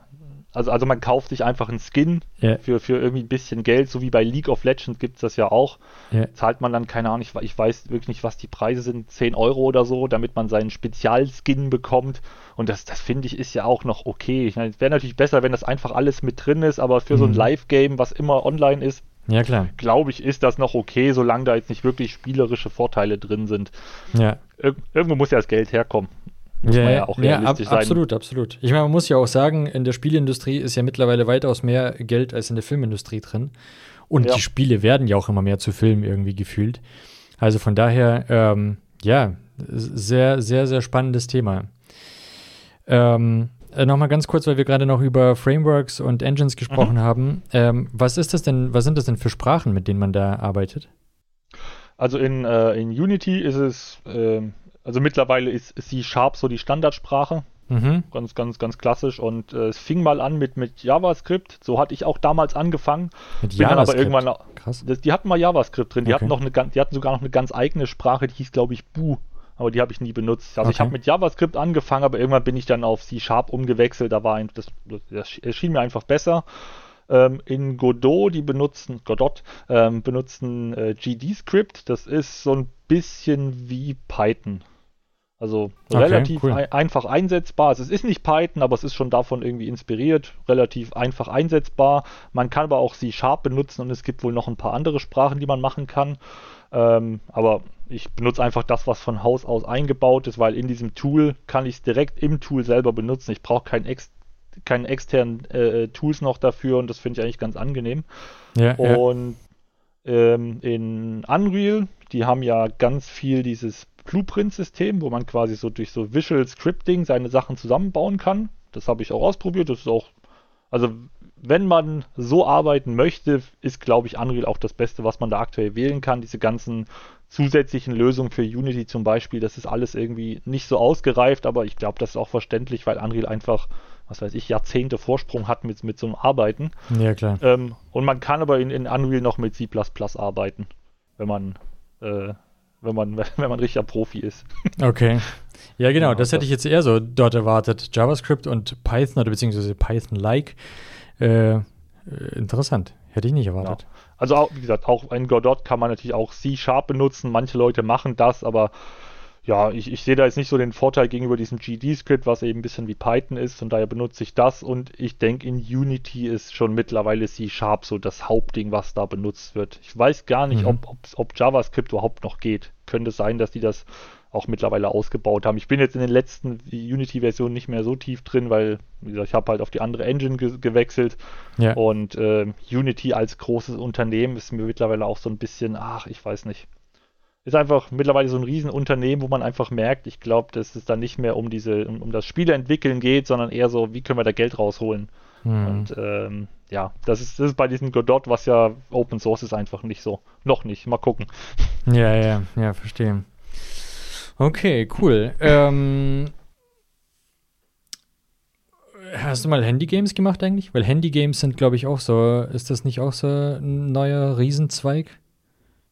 B: also, also man kauft sich einfach einen Skin yeah. für, für irgendwie ein bisschen Geld, so wie bei League of Legends gibt es das ja auch. Yeah. Zahlt man dann, keine Ahnung, ich, ich, weiß wirklich nicht, was die Preise sind, 10 Euro oder so, damit man seinen Spezialskin bekommt. Und das, das finde ich ist ja auch noch okay. Ich meine, es wäre natürlich besser, wenn das einfach alles mit drin ist, aber für mhm. so ein mhm. Live-Game, was immer online ist,
A: ja, klar.
B: Glaube ich, ist das noch okay, solange da jetzt nicht wirklich spielerische Vorteile drin sind.
A: Ja.
B: Ir irgendwo muss ja das Geld herkommen.
A: Muss ja, man ja auch realistisch ja, ab. Absolut, absolut. Ich meine, man muss ja auch sagen, in der Spielindustrie ist ja mittlerweile weitaus mehr Geld als in der Filmindustrie drin. Und ja. die Spiele werden ja auch immer mehr zu Filmen irgendwie gefühlt. Also von daher, ähm, ja, sehr, sehr, sehr spannendes Thema. Ähm, äh, Nochmal ganz kurz, weil wir gerade noch über Frameworks und Engines gesprochen mhm. haben. Ähm, was ist das denn, was sind das denn für Sprachen, mit denen man da arbeitet?
B: Also in, äh, in Unity ist es äh, also mittlerweile ist C-Sharp so die Standardsprache. Mhm. Ganz, ganz, ganz klassisch. Und äh, es fing mal an mit, mit JavaScript. So hatte ich auch damals angefangen.
A: Mit Bin JavaScript?
B: aber irgendwann. Krass. Das, die hatten mal JavaScript drin. Die, okay. hatten noch eine, die hatten sogar noch eine ganz eigene Sprache, die hieß, glaube ich, Bu. Aber die habe ich nie benutzt. Also okay. ich habe mit JavaScript angefangen, aber irgendwann bin ich dann auf C-Sharp umgewechselt. Da war ein, das, das erschien mir einfach besser. Ähm, in Godot, die benutzen, Godot, ähm, benutzen äh, GD-Script. Das ist so ein bisschen wie Python. Also okay, relativ cool. ein, einfach einsetzbar. Also es ist nicht Python, aber es ist schon davon irgendwie inspiriert, relativ einfach einsetzbar. Man kann aber auch C-Sharp benutzen und es gibt wohl noch ein paar andere Sprachen, die man machen kann. Ähm, aber ich benutze einfach das, was von Haus aus eingebaut ist, weil in diesem Tool kann ich es direkt im Tool selber benutzen. Ich brauche keinen ex keine externen äh, Tools noch dafür und das finde ich eigentlich ganz angenehm. Ja, und ja. Ähm, in Unreal, die haben ja ganz viel dieses Blueprint-System, wo man quasi so durch so Visual Scripting seine Sachen zusammenbauen kann. Das habe ich auch ausprobiert. Das ist auch, also wenn man so arbeiten möchte, ist, glaube ich, Unreal auch das Beste, was man da aktuell wählen kann. Diese ganzen zusätzlichen Lösungen für Unity zum Beispiel, das ist alles irgendwie nicht so ausgereift, aber ich glaube, das ist auch verständlich, weil Unreal einfach, was weiß ich, Jahrzehnte Vorsprung hat mit, mit so einem Arbeiten.
A: Ja, klar.
B: Ähm, und man kann aber in, in Unreal noch mit C arbeiten, wenn man äh, wenn man, wenn man richtiger Profi ist.
A: Okay. Ja, genau, ja, das hätte ich jetzt eher so dort erwartet. JavaScript und Python oder beziehungsweise Python-like. Äh, äh, interessant. Hätte ich nicht erwartet.
B: Ja. Also, auch, wie gesagt, auch in Godot kann man natürlich auch C-Sharp benutzen. Manche Leute machen das, aber ja, ich, ich sehe da jetzt nicht so den Vorteil gegenüber diesem GD-Script, was eben ein bisschen wie Python ist. Von daher benutze ich das und ich denke, in Unity ist schon mittlerweile C-Sharp so das Hauptding, was da benutzt wird. Ich weiß gar nicht, mhm. ob, ob, ob JavaScript überhaupt noch geht. Könnte sein, dass die das auch mittlerweile ausgebaut haben. Ich bin jetzt in den letzten Unity-Versionen nicht mehr so tief drin, weil, wie gesagt, ich habe halt auf die andere Engine ge gewechselt. Ja. Und äh, Unity als großes Unternehmen ist mir mittlerweile auch so ein bisschen, ach, ich weiß nicht ist einfach mittlerweile so ein Riesenunternehmen, wo man einfach merkt, ich glaube, dass es dann nicht mehr um diese, um, um das Spieleentwickeln geht, sondern eher so, wie können wir da Geld rausholen. Hm. Und ähm, ja, das ist, das ist bei diesem Godot, was ja Open Source ist, einfach nicht so. Noch nicht. Mal gucken.
A: Ja, ja, ja, verstehe. Okay, cool. Ähm, Hast du mal Handy-Games gemacht eigentlich? Weil Handy-Games sind, glaube ich, auch so. Ist das nicht auch so ein neuer Riesenzweig?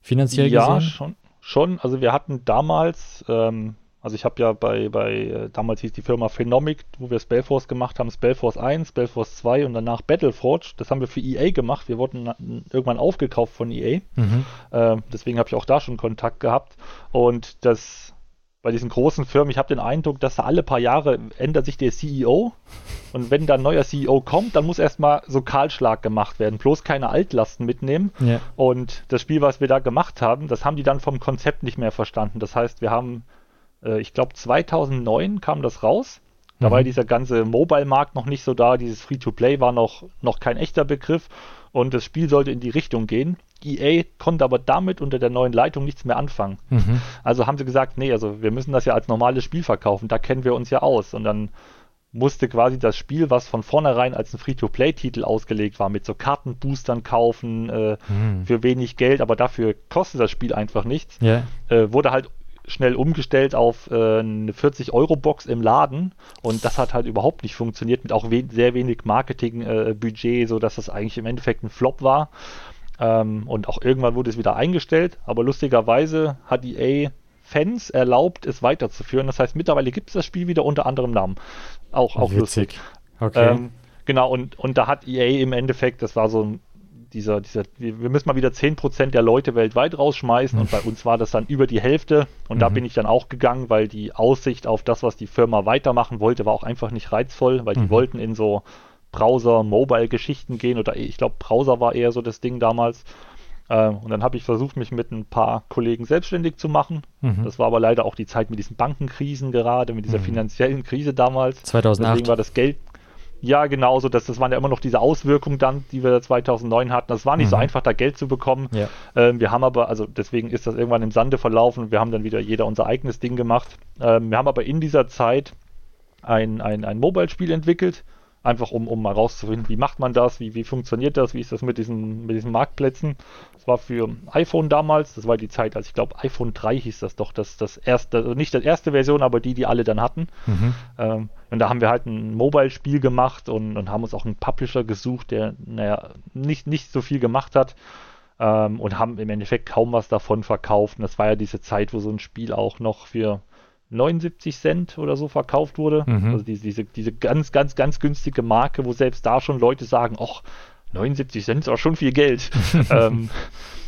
A: Finanziell
B: ja,
A: gesehen?
B: Ja, schon, schon. Also wir hatten damals, ähm, also ich habe ja bei, bei, äh, damals hieß die Firma Phenomic, wo wir Spellforce gemacht haben, Spellforce 1, Spellforce 2 und danach Battleforge. Das haben wir für EA gemacht. Wir wurden irgendwann aufgekauft von EA. Mhm. Äh, deswegen habe ich auch da schon Kontakt gehabt. Und das bei diesen großen Firmen, ich habe den Eindruck, dass da alle paar Jahre ändert sich der CEO und wenn da ein neuer CEO kommt, dann muss erstmal so Kahlschlag gemacht werden, bloß keine Altlasten mitnehmen. Ja. Und das Spiel, was wir da gemacht haben, das haben die dann vom Konzept nicht mehr verstanden. Das heißt, wir haben äh, ich glaube 2009 kam das raus. Da mhm. war dieser ganze Mobile-Markt noch nicht so da, dieses Free-to-Play war noch, noch kein echter Begriff und das Spiel sollte in die Richtung gehen. EA konnte aber damit unter der neuen Leitung nichts mehr anfangen. Mhm. Also haben sie gesagt, nee, also wir müssen das ja als normales Spiel verkaufen, da kennen wir uns ja aus. Und dann musste quasi das Spiel, was von vornherein als ein Free-to-Play-Titel ausgelegt war, mit so Kartenboostern kaufen äh, mhm. für wenig Geld, aber dafür kostet das Spiel einfach nichts, yeah. äh, wurde halt schnell umgestellt auf äh, eine 40-Euro-Box im Laden und das hat halt überhaupt nicht funktioniert mit auch we sehr wenig Marketing-Budget, äh, sodass das eigentlich im Endeffekt ein Flop war. Ähm, und auch irgendwann wurde es wieder eingestellt, aber lustigerweise hat EA Fans erlaubt, es weiterzuführen. Das heißt, mittlerweile gibt es das Spiel wieder unter anderem Namen. Auch, auch Witzig. lustig. Okay. Ähm, genau, und, und da hat EA im Endeffekt, das war so ein dieser, dieser, wir müssen mal wieder 10% der Leute weltweit rausschmeißen und bei uns war das dann über die Hälfte und mhm. da bin ich dann auch gegangen, weil die Aussicht auf das, was die Firma weitermachen wollte, war auch einfach nicht reizvoll, weil die mhm. wollten in so Browser-Mobile-Geschichten gehen oder ich glaube Browser war eher so das Ding damals. Äh, und dann habe ich versucht, mich mit ein paar Kollegen selbstständig zu machen. Mhm. Das war aber leider auch die Zeit mit diesen Bankenkrisen gerade, mit dieser mhm. finanziellen Krise damals.
A: 2008.
B: Deswegen war das Geld, ja, genauso. Das, das waren ja immer noch diese Auswirkungen dann, die wir 2009 hatten. Das war nicht mhm. so einfach, da Geld zu bekommen. Ja. Ähm, wir haben aber, also deswegen ist das irgendwann im Sande verlaufen. Wir haben dann wieder jeder unser eigenes Ding gemacht. Ähm, wir haben aber in dieser Zeit ein, ein, ein Mobile-Spiel entwickelt. Einfach um, um mal rauszufinden, wie macht man das, wie, wie funktioniert das, wie ist das mit diesen, mit diesen Marktplätzen. Das war für iPhone damals, das war die Zeit, als ich glaube iPhone 3 hieß das doch, das, das erste, also nicht die erste Version, aber die, die alle dann hatten. Mhm. Ähm, und da haben wir halt ein Mobile-Spiel gemacht und, und haben uns auch einen Publisher gesucht, der, naja, nicht, nicht so viel gemacht hat. Ähm, und haben im Endeffekt kaum was davon verkauft. Und das war ja diese Zeit, wo so ein Spiel auch noch für 79 Cent oder so verkauft wurde. Mhm. Also diese, diese, diese ganz, ganz, ganz günstige Marke, wo selbst da schon Leute sagen, ach, 79 Cent ist auch schon viel Geld. ähm,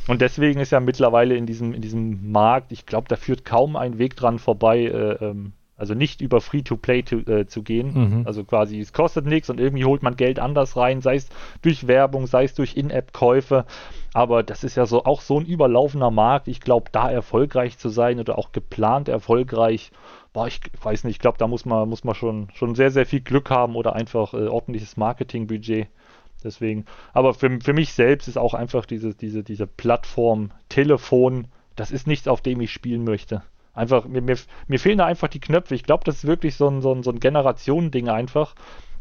B: und deswegen ist ja mittlerweile in diesem, in diesem Markt, ich glaube, da führt kaum ein Weg dran vorbei, äh, ähm, also nicht über Free-to-Play zu, äh, zu gehen. Mhm. Also quasi, es kostet nichts und irgendwie holt man Geld anders rein, sei es durch Werbung, sei es durch In-App-Käufe. Aber das ist ja so auch so ein überlaufender Markt. Ich glaube, da erfolgreich zu sein oder auch geplant erfolgreich, boah, ich weiß nicht, ich glaube, da muss man, muss man schon, schon sehr, sehr viel Glück haben oder einfach äh, ordentliches Marketingbudget. Deswegen, aber für, für mich selbst ist auch einfach diese, diese, diese Plattform Telefon, das ist nichts, auf dem ich spielen möchte. Einfach, mir, mir, mir fehlen da einfach die Knöpfe. Ich glaube, das ist wirklich so ein, so ein, so ein Generationending einfach.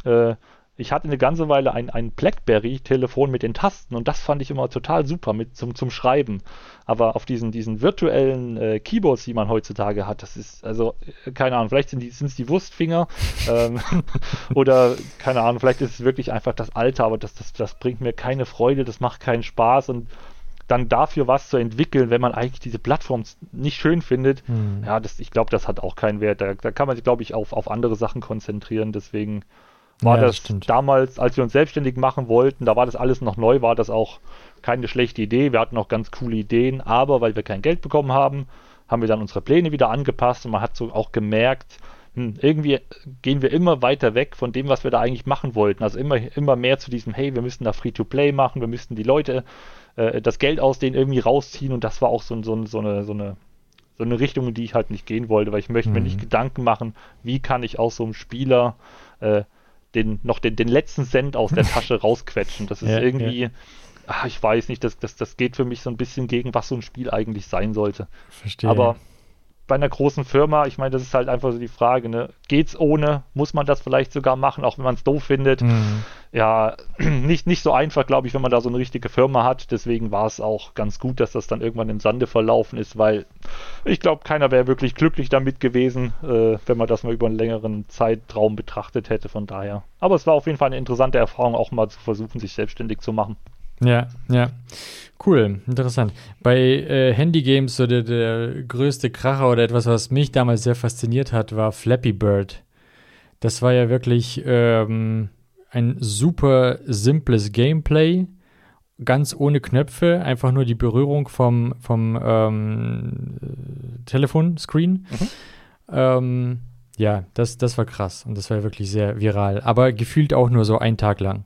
B: Äh, ich hatte eine ganze Weile ein, ein Blackberry-Telefon mit den Tasten und das fand ich immer total super mit, zum, zum Schreiben. Aber auf diesen, diesen virtuellen äh, Keyboards, die man heutzutage hat, das ist, also, äh, keine Ahnung, vielleicht sind es die Wurstfinger ähm, oder, keine Ahnung, vielleicht ist es wirklich einfach das Alter, aber das, das, das bringt mir keine Freude, das macht keinen Spaß und dann dafür was zu entwickeln, wenn man eigentlich diese Plattform nicht schön findet, hm. ja, das, ich glaube, das hat auch keinen Wert. Da, da kann man sich, glaube ich, auf, auf andere Sachen konzentrieren. Deswegen war ja, das, das damals, als wir uns selbstständig machen wollten, da war das alles noch neu, war das auch keine schlechte Idee. Wir hatten auch ganz coole Ideen, aber weil wir kein Geld bekommen haben, haben wir dann unsere Pläne wieder angepasst und man hat so auch gemerkt, hm, irgendwie gehen wir immer weiter weg von dem, was wir da eigentlich machen wollten. Also immer, immer mehr zu diesem, hey, wir müssen da Free-to-Play machen, wir müssten die Leute äh, das Geld aus denen irgendwie rausziehen und das war auch so, so, so, eine, so, eine, so eine Richtung, in die ich halt nicht gehen wollte, weil ich möchte mhm. mir nicht mhm. Gedanken machen, wie kann ich aus so einem Spieler äh, den, noch den, den letzten Cent aus der Tasche rausquetschen. Das ist ja, irgendwie, ja. Ach, ich weiß nicht, das, das, das geht für mich so ein bisschen gegen, was so ein Spiel eigentlich sein sollte.
A: Verstehe.
B: Aber bei einer großen Firma, ich meine, das ist halt einfach so die Frage, ne? Geht's ohne? Muss man das vielleicht sogar machen, auch wenn man es doof findet? Mhm. ja, nicht, nicht so einfach, glaube ich, wenn man da so eine richtige Firma hat. Deswegen war es auch ganz gut, dass das dann irgendwann im Sande verlaufen ist, weil ich glaube, keiner wäre wirklich glücklich damit gewesen, äh, wenn man das mal über einen längeren Zeitraum betrachtet hätte. Von daher. Aber es war auf jeden Fall eine interessante Erfahrung, auch mal zu versuchen, sich selbstständig zu machen.
A: Ja, ja. Cool, interessant. Bei äh, Handygames so der, der größte Kracher oder etwas, was mich damals sehr fasziniert hat, war Flappy Bird. Das war ja wirklich ähm, ein super simples Gameplay, ganz ohne Knöpfe, einfach nur die Berührung vom, vom ähm, Telefonscreen. Mhm. Ähm, ja, das, das war krass und das war wirklich sehr viral, aber gefühlt auch nur so einen Tag lang.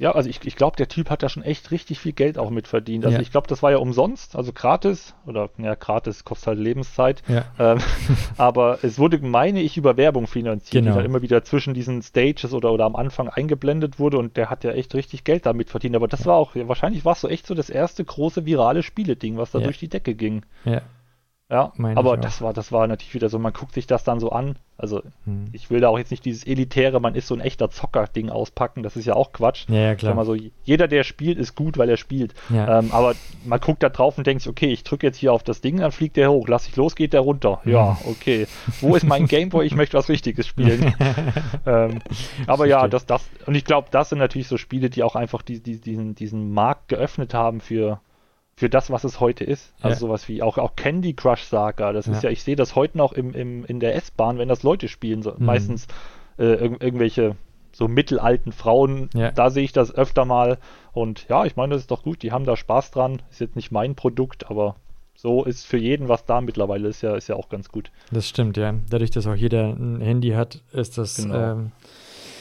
B: Ja, also ich, ich glaube, der Typ hat da schon echt richtig viel Geld auch mit verdient. Also ja. ich glaube, das war ja umsonst, also gratis, oder ja, gratis kostet halt Lebenszeit. Ja. Ähm, aber es wurde, meine ich, über Werbung finanziert, genau. die dann immer wieder zwischen diesen Stages oder, oder am Anfang eingeblendet wurde und der hat ja echt richtig Geld damit verdient. Aber das ja. war auch, wahrscheinlich war es so echt so das erste große virale Spieleding, was da durch die Decke ging. Ja. Ja, Meine aber das war, das war natürlich wieder so, man guckt sich das dann so an. Also, hm. ich will da auch jetzt nicht dieses elitäre, man ist so ein echter Zocker-Ding auspacken, das ist ja auch Quatsch.
A: Ja, ja klar.
B: Mal so, jeder, der spielt, ist gut, weil er spielt. Ja. Ähm, aber man guckt da drauf und denkt sich, okay, ich drücke jetzt hier auf das Ding, dann fliegt der hoch, lass ich los, geht der runter. Hm. Ja, okay. Wo ist mein Gameboy? Ich möchte was Richtiges spielen. ähm, aber ja, das, das, und ich glaube, das sind natürlich so Spiele, die auch einfach die, die, diesen, diesen Markt geöffnet haben für für das, was es heute ist. Also ja. sowas wie auch, auch Candy Crush Saga. Das ja. ist ja, ich sehe das heute noch im, im, in der S-Bahn, wenn das Leute spielen. So, mhm. Meistens äh, irg irgendwelche so mittelalten Frauen, ja. da sehe ich das öfter mal. Und ja, ich meine, das ist doch gut, die haben da Spaß dran. Ist jetzt nicht mein Produkt, aber so ist für jeden was da mittlerweile, ist ja, ist ja auch ganz gut.
A: Das stimmt, ja. Dadurch, dass auch jeder ein Handy hat, ist das genau. ähm,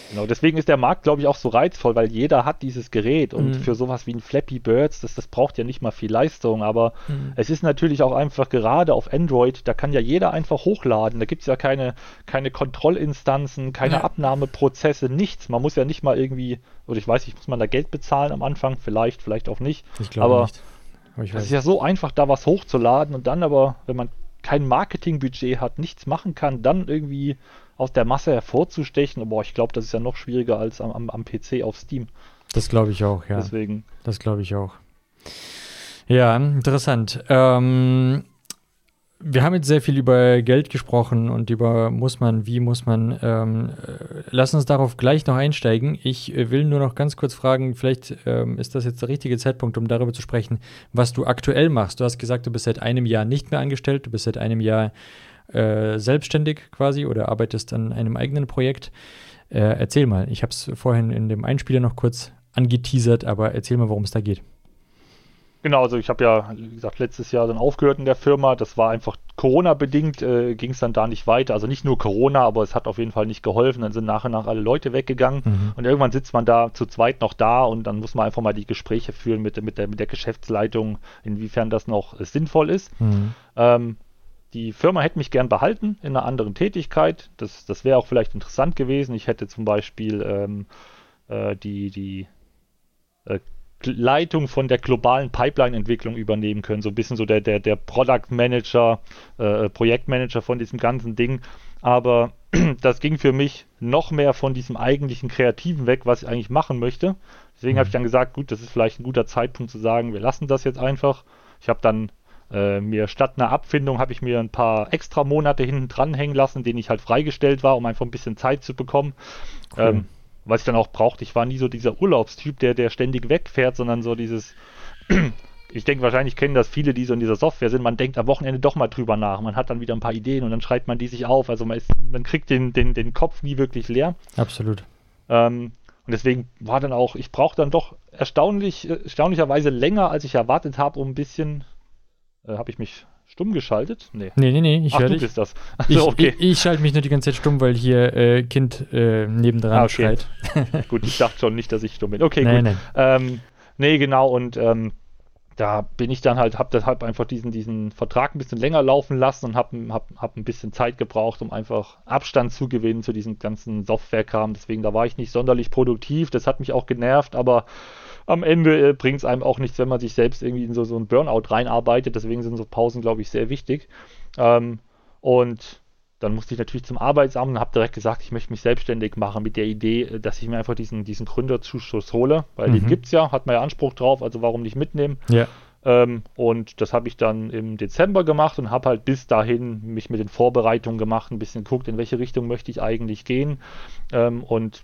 B: Genau, deswegen ist der Markt, glaube ich, auch so reizvoll, weil jeder hat dieses Gerät und mhm. für sowas wie ein Flappy Birds, das, das braucht ja nicht mal viel Leistung, aber mhm. es ist natürlich auch einfach gerade auf Android, da kann ja jeder einfach hochladen. Da gibt es ja keine, keine Kontrollinstanzen, keine ja. Abnahmeprozesse, nichts. Man muss ja nicht mal irgendwie, oder ich weiß nicht, muss man da Geld bezahlen am Anfang? Vielleicht, vielleicht auch nicht.
A: Ich glaube nicht.
B: Aber es ist ja so einfach, da was hochzuladen und dann aber, wenn man kein Marketingbudget hat, nichts machen kann, dann irgendwie aus der Masse hervorzustechen. Boah, ich glaube, das ist ja noch schwieriger als am, am, am PC auf Steam.
A: Das glaube ich auch, ja.
B: Deswegen.
A: Das glaube ich auch. Ja, interessant. Ähm, wir haben jetzt sehr viel über Geld gesprochen und über muss man, wie muss man. Ähm, äh, lass uns darauf gleich noch einsteigen. Ich äh, will nur noch ganz kurz fragen, vielleicht ähm, ist das jetzt der richtige Zeitpunkt, um darüber zu sprechen, was du aktuell machst. Du hast gesagt, du bist seit einem Jahr nicht mehr angestellt, du bist seit einem Jahr äh, selbstständig quasi oder arbeitest an einem eigenen Projekt. Äh, erzähl mal, ich habe es vorhin in dem Einspieler noch kurz angeteasert, aber erzähl mal, worum es da geht.
B: Genau, also ich habe ja, wie gesagt, letztes Jahr dann aufgehört in der Firma. Das war einfach Corona-bedingt, äh, ging es dann da nicht weiter. Also nicht nur Corona, aber es hat auf jeden Fall nicht geholfen. Dann sind nach und nach alle Leute weggegangen. Mhm. Und irgendwann sitzt man da zu zweit noch da und dann muss man einfach mal die Gespräche führen mit, mit, der, mit der Geschäftsleitung, inwiefern das noch äh, sinnvoll ist. Mhm. Ähm, die Firma hätte mich gern behalten in einer anderen Tätigkeit. Das, das wäre auch vielleicht interessant gewesen. Ich hätte zum Beispiel ähm, äh, die, die äh, Leitung von der globalen Pipeline-Entwicklung übernehmen können. So ein bisschen so der, der, der Product Manager, äh, Projektmanager von diesem ganzen Ding. Aber das ging für mich noch mehr von diesem eigentlichen Kreativen weg, was ich eigentlich machen möchte. Deswegen mhm. habe ich dann gesagt, gut, das ist vielleicht ein guter Zeitpunkt zu sagen, wir lassen das jetzt einfach. Ich habe dann äh, mir statt einer Abfindung habe ich mir ein paar extra Monate hinten dranhängen lassen, denen ich halt freigestellt war, um einfach ein bisschen Zeit zu bekommen. Cool. Ähm, was ich dann auch brauchte. Ich war nie so dieser Urlaubstyp, der, der ständig wegfährt, sondern so dieses, ich denke, wahrscheinlich kennen das viele, die so in dieser Software sind. Man denkt am Wochenende doch mal drüber nach. Man hat dann wieder ein paar Ideen und dann schreibt man die sich auf. Also man, ist, man kriegt den, den, den Kopf nie wirklich leer.
A: Absolut.
B: Ähm, und deswegen war dann auch, ich brauche dann doch erstaunlich, erstaunlicherweise länger, als ich erwartet habe, um ein bisschen äh, Habe ich mich stumm geschaltet?
A: Nee. Nee, nee, nee, ich höre dich.
B: bist das.
A: Also, ich, okay. ich, ich, schalte mich nur die ganze Zeit stumm, weil hier äh, Kind äh, nebendran ah, okay. schreit.
B: gut, ich dachte schon nicht, dass ich stumm bin. Okay, nein, gut. Nein. Ähm, nee, genau, und ähm, da bin ich dann halt, habe deshalb einfach diesen, diesen Vertrag ein bisschen länger laufen lassen und habe hab, hab ein bisschen Zeit gebraucht, um einfach Abstand zu gewinnen zu diesem ganzen Software-Kram. Deswegen, da war ich nicht sonderlich produktiv. Das hat mich auch genervt, aber am Ende äh, bringt es einem auch nichts, wenn man sich selbst irgendwie in so, so ein Burnout reinarbeitet. Deswegen sind so Pausen, glaube ich, sehr wichtig. Ähm, und dann musste ich natürlich zum Arbeitsamt und habe direkt gesagt, ich möchte mich selbstständig machen mit der Idee, äh, dass ich mir einfach diesen, diesen Gründerzuschuss hole, weil mhm. den gibt es ja, hat man ja Anspruch drauf, also warum nicht mitnehmen?
A: Ja.
B: Ähm, und das habe ich dann im Dezember gemacht und habe halt bis dahin mich mit den Vorbereitungen gemacht, ein bisschen geguckt, in welche Richtung möchte ich eigentlich gehen. Ähm, und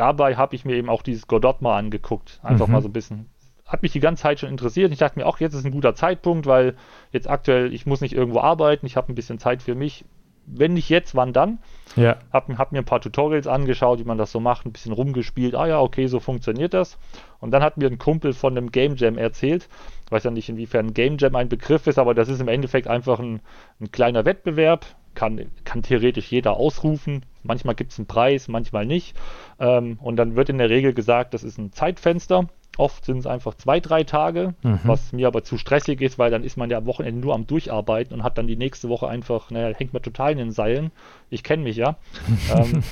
B: dabei habe ich mir eben auch dieses Godot mal angeguckt. Einfach mhm. mal so ein bisschen. Hat mich die ganze Zeit schon interessiert. Ich dachte mir auch, jetzt ist ein guter Zeitpunkt, weil jetzt aktuell, ich muss nicht irgendwo arbeiten, ich habe ein bisschen Zeit für mich wenn nicht jetzt, wann dann?
A: Ja.
B: Hab, hab mir ein paar Tutorials angeschaut, wie man das so macht, ein bisschen rumgespielt. Ah ja, okay, so funktioniert das. Und dann hat mir ein Kumpel von einem Game Jam erzählt. Ich weiß ja nicht, inwiefern Game Jam ein Begriff ist, aber das ist im Endeffekt einfach ein, ein kleiner Wettbewerb. Kann, kann theoretisch jeder ausrufen. Manchmal gibt es einen Preis, manchmal nicht. Ähm, und dann wird in der Regel gesagt, das ist ein Zeitfenster. Oft sind es einfach zwei, drei Tage, mhm. was mir aber zu stressig ist, weil dann ist man ja am Wochenende nur am Durcharbeiten und hat dann die nächste Woche einfach, naja, hängt man total in den Seilen. Ich kenne mich ja. ähm,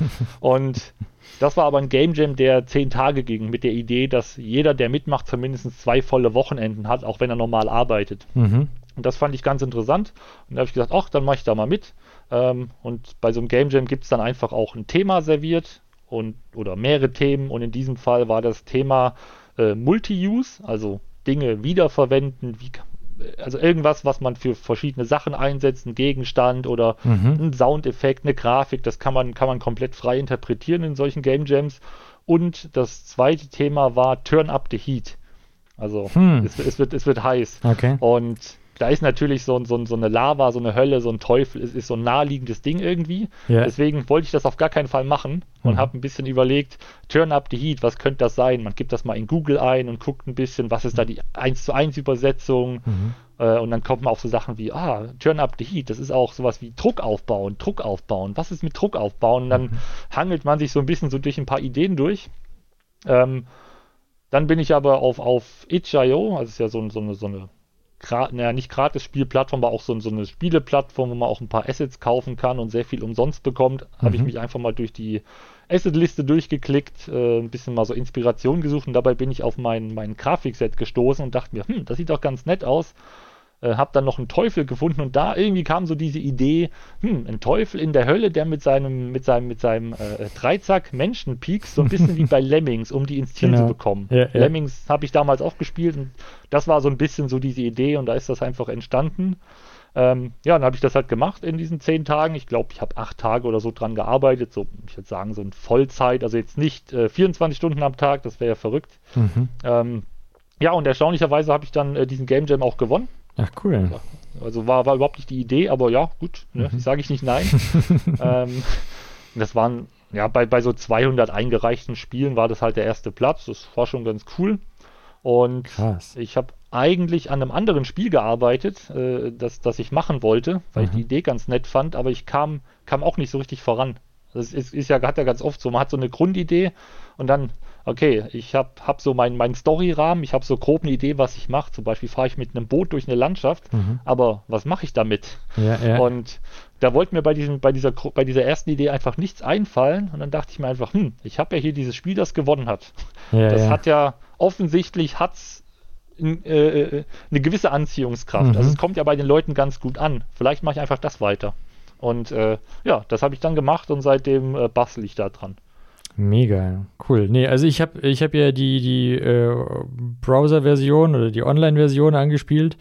B: und das war aber ein Game Jam, der zehn Tage ging, mit der Idee, dass jeder, der mitmacht, zumindest zwei volle Wochenenden hat, auch wenn er normal arbeitet. Mhm. Und das fand ich ganz interessant. Und da habe ich gesagt, ach, dann mache ich da mal mit. Ähm, und bei so einem Game Jam gibt es dann einfach auch ein Thema serviert und oder mehrere Themen. Und in diesem Fall war das Thema äh, Multi-Use, also Dinge wiederverwenden, wie, also irgendwas, was man für verschiedene Sachen einsetzt, ein Gegenstand oder mhm. ein Soundeffekt, eine Grafik, das kann man, kann man komplett frei interpretieren in solchen Game Jams. Und das zweite Thema war Turn up the Heat. Also hm. es, es, wird, es wird heiß.
A: Okay.
B: Und da ist natürlich so, so, so eine Lava, so eine Hölle, so ein Teufel, es ist so ein naheliegendes Ding irgendwie. Yeah. Deswegen wollte ich das auf gar keinen Fall machen und mhm. habe ein bisschen überlegt, Turn up the Heat, was könnte das sein? Man gibt das mal in Google ein und guckt ein bisschen, was ist da die 1 zu 1 Übersetzung. Mhm. Äh, und dann kommt man auf so Sachen wie, ah, Turn up the Heat, das ist auch sowas wie Druck aufbauen, Druck aufbauen. Was ist mit Druck aufbauen? Und dann mhm. hangelt man sich so ein bisschen so durch ein paar Ideen durch. Ähm, dann bin ich aber auf, auf itch.io, also ist ja so, so, eine, so eine naja, nicht gratis Spielplattform, aber auch so, so, eine Spieleplattform, wo man auch ein paar Assets kaufen kann und sehr viel umsonst bekommt, mhm. habe ich mich einfach mal durch die Asset-Liste durchgeklickt, äh, ein bisschen mal so Inspiration gesucht und dabei bin ich auf mein, mein Grafikset gestoßen und dachte mir, hm, das sieht doch ganz nett aus äh, habe dann noch einen Teufel gefunden und da irgendwie kam so diese Idee, hm, ein Teufel in der Hölle, der mit seinem, mit seinem, mit seinem äh, Dreizack Menschen piekst, so ein bisschen wie bei Lemmings, um die ins Ziel genau. zu bekommen. Ja, ja. Lemmings habe ich damals auch gespielt und das war so ein bisschen so diese Idee und da ist das einfach entstanden. Ähm, ja, dann habe ich das halt gemacht in diesen zehn Tagen. Ich glaube, ich habe acht Tage oder so dran gearbeitet. So, ich würde sagen, so in Vollzeit. Also jetzt nicht äh, 24 Stunden am Tag, das wäre ja verrückt. Mhm. Ähm, ja, und erstaunlicherweise habe ich dann äh, diesen Game Jam auch gewonnen.
A: Ach, cool.
B: Also war, war überhaupt nicht die Idee, aber ja, gut, ne, mhm. sage ich nicht nein. ähm, das waren, ja, bei, bei so 200 eingereichten Spielen war das halt der erste Platz. Das war schon ganz cool. Und Krass. ich habe eigentlich an einem anderen Spiel gearbeitet, äh, das, das ich machen wollte, weil mhm. ich die Idee ganz nett fand, aber ich kam, kam auch nicht so richtig voran. Das ist, ist ja, hat ja ganz oft so, man hat so eine Grundidee und dann okay, ich habe hab so meinen mein Story-Rahmen, ich habe so grob eine Idee, was ich mache. Zum Beispiel fahre ich mit einem Boot durch eine Landschaft, mhm. aber was mache ich damit?
A: Ja, ja.
B: Und da wollte mir bei, diesem, bei, dieser, bei dieser ersten Idee einfach nichts einfallen und dann dachte ich mir einfach, hm, ich habe ja hier dieses Spiel, das gewonnen hat. Ja, das hat ja offensichtlich hat's äh, äh, eine gewisse Anziehungskraft. Mhm. Also es kommt ja bei den Leuten ganz gut an. Vielleicht mache ich einfach das weiter. Und äh, ja, das habe ich dann gemacht und seitdem äh, bastel ich da dran.
A: Mega, cool. Nee, also ich habe ich hab ja die, die äh, Browser-Version oder die Online-Version angespielt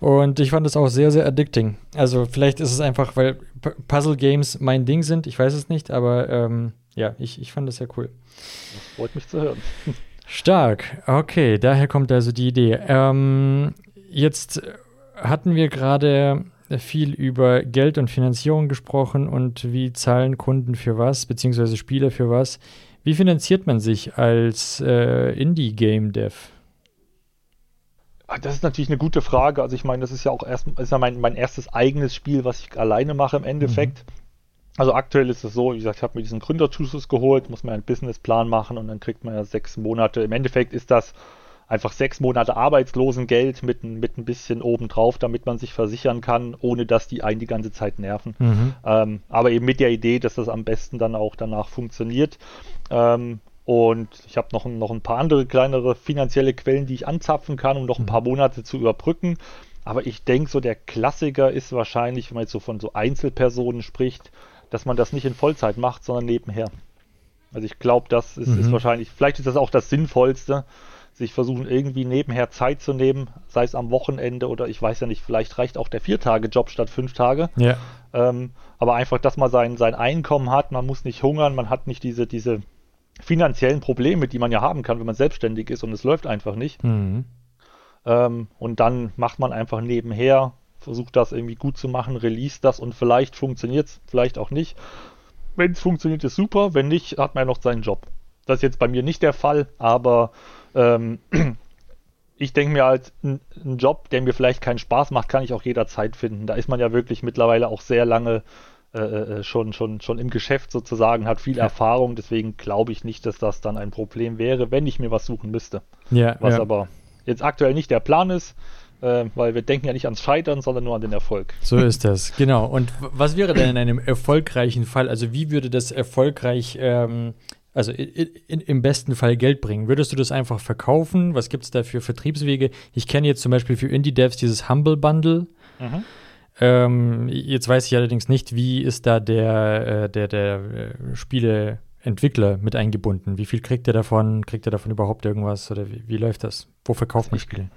A: und ich fand es auch sehr, sehr addicting. Also vielleicht ist es einfach, weil Puzzle-Games mein Ding sind, ich weiß es nicht, aber ähm, ja, ich, ich fand es sehr cool.
B: Das freut mich zu hören.
A: Stark, okay, daher kommt also die Idee. Ähm, jetzt hatten wir gerade viel über Geld und Finanzierung gesprochen und wie zahlen Kunden für was, beziehungsweise Spieler für was. Wie finanziert man sich als äh, Indie-Game-Dev?
B: Ah, das ist natürlich eine gute Frage. Also ich meine, das ist ja auch erst ist ja mein, mein erstes eigenes Spiel, was ich alleine mache im Endeffekt. Mhm. Also aktuell ist es so, wie gesagt, ich habe mir diesen Gründerzuschuss geholt, muss mir einen Businessplan machen und dann kriegt man ja sechs Monate. Im Endeffekt ist das einfach sechs Monate Arbeitslosengeld mit, mit ein bisschen obendrauf, damit man sich versichern kann, ohne dass die einen die ganze Zeit nerven. Mhm. Ähm, aber eben mit der Idee, dass das am besten dann auch danach funktioniert. Ähm, und ich habe noch, noch ein paar andere kleinere finanzielle Quellen, die ich anzapfen kann, um noch ein mhm. paar Monate zu überbrücken. aber ich denke, so der Klassiker ist wahrscheinlich, wenn man jetzt so von so Einzelpersonen spricht, dass man das nicht in Vollzeit macht, sondern nebenher. Also ich glaube, das ist, mhm. ist, wahrscheinlich, vielleicht ist das auch das Sinnvollste, sich versuchen irgendwie nebenher Zeit zu nehmen, sei es am Wochenende oder ich weiß ja nicht, vielleicht reicht auch der Vier-Tage-Job statt fünf Tage.
A: Ja.
B: Ähm, aber einfach, dass man sein, sein Einkommen hat, man muss nicht hungern, man hat nicht diese, diese finanziellen Probleme, die man ja haben kann, wenn man selbstständig ist und es läuft einfach nicht. Mhm. Ähm, und dann macht man einfach nebenher, versucht das irgendwie gut zu machen, release das und vielleicht funktioniert es, vielleicht auch nicht. Wenn es funktioniert, ist super. Wenn nicht, hat man ja noch seinen Job. Das ist jetzt bei mir nicht der Fall, aber ähm, ich denke mir als ein, ein, Job, der mir vielleicht keinen Spaß macht, kann ich auch jederzeit finden. Da ist man ja wirklich mittlerweile auch sehr lange äh, äh schon, schon, schon im Geschäft sozusagen, hat viel ja. Erfahrung. Deswegen glaube ich nicht, dass das dann ein Problem wäre, wenn ich mir was suchen müsste.
A: Ja,
B: was
A: ja.
B: aber jetzt aktuell nicht der Plan ist äh, weil wir denken ja nicht ans Scheitern, sondern nur an den Erfolg.
A: So ist das, genau. Und was wäre denn in einem erfolgreichen Fall? Also wie würde das erfolgreich, ähm, also in, in, im besten Fall Geld bringen? Würdest du das einfach verkaufen? Was gibt es da für Vertriebswege? Ich kenne jetzt zum Beispiel für Indie-Devs dieses Humble Bundle. Mhm. Ähm, jetzt weiß ich allerdings nicht, wie ist da der, äh, der, der äh, Spieleentwickler mit eingebunden? Wie viel kriegt er davon? Kriegt er davon überhaupt irgendwas? Oder wie, wie läuft das? Wo verkauft man Spiele?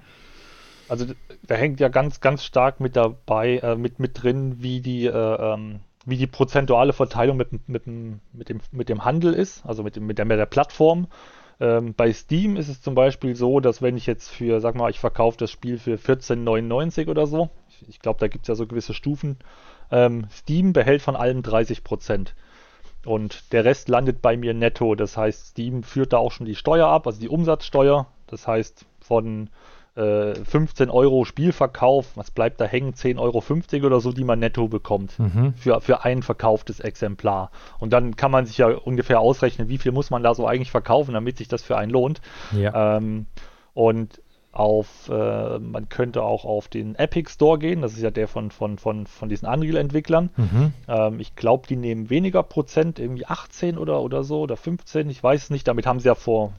B: Also da hängt ja ganz, ganz stark mit dabei, äh, mit, mit drin, wie die, äh, ähm, wie die prozentuale Verteilung mit, mit, mit, dem, mit dem Handel ist, also mit, dem, mit, der, mit der Plattform. Ähm, bei Steam ist es zum Beispiel so, dass wenn ich jetzt für, sag mal, ich verkaufe das Spiel für 14,99 oder so, ich, ich glaube, da gibt es ja so gewisse Stufen, ähm, Steam behält von allem 30 Prozent. Und der Rest landet bei mir netto. Das heißt, Steam führt da auch schon die Steuer ab, also die Umsatzsteuer. Das heißt, von 15 äh, Euro Spielverkauf, was bleibt da hängen? 10,50 Euro oder so, die man netto bekommt mhm. für, für ein verkauftes Exemplar. Und dann kann man sich ja ungefähr ausrechnen, wie viel muss man da so eigentlich verkaufen, damit sich das für einen lohnt.
A: Ja. Ähm,
B: und auf, äh, man könnte auch auf den Epic Store gehen, das ist ja der von, von, von, von diesen Unreal-Entwicklern. Mhm. Ähm, ich glaube, die nehmen weniger Prozent, irgendwie 18 oder, oder so, oder 15, ich weiß es nicht. Damit haben sie ja vor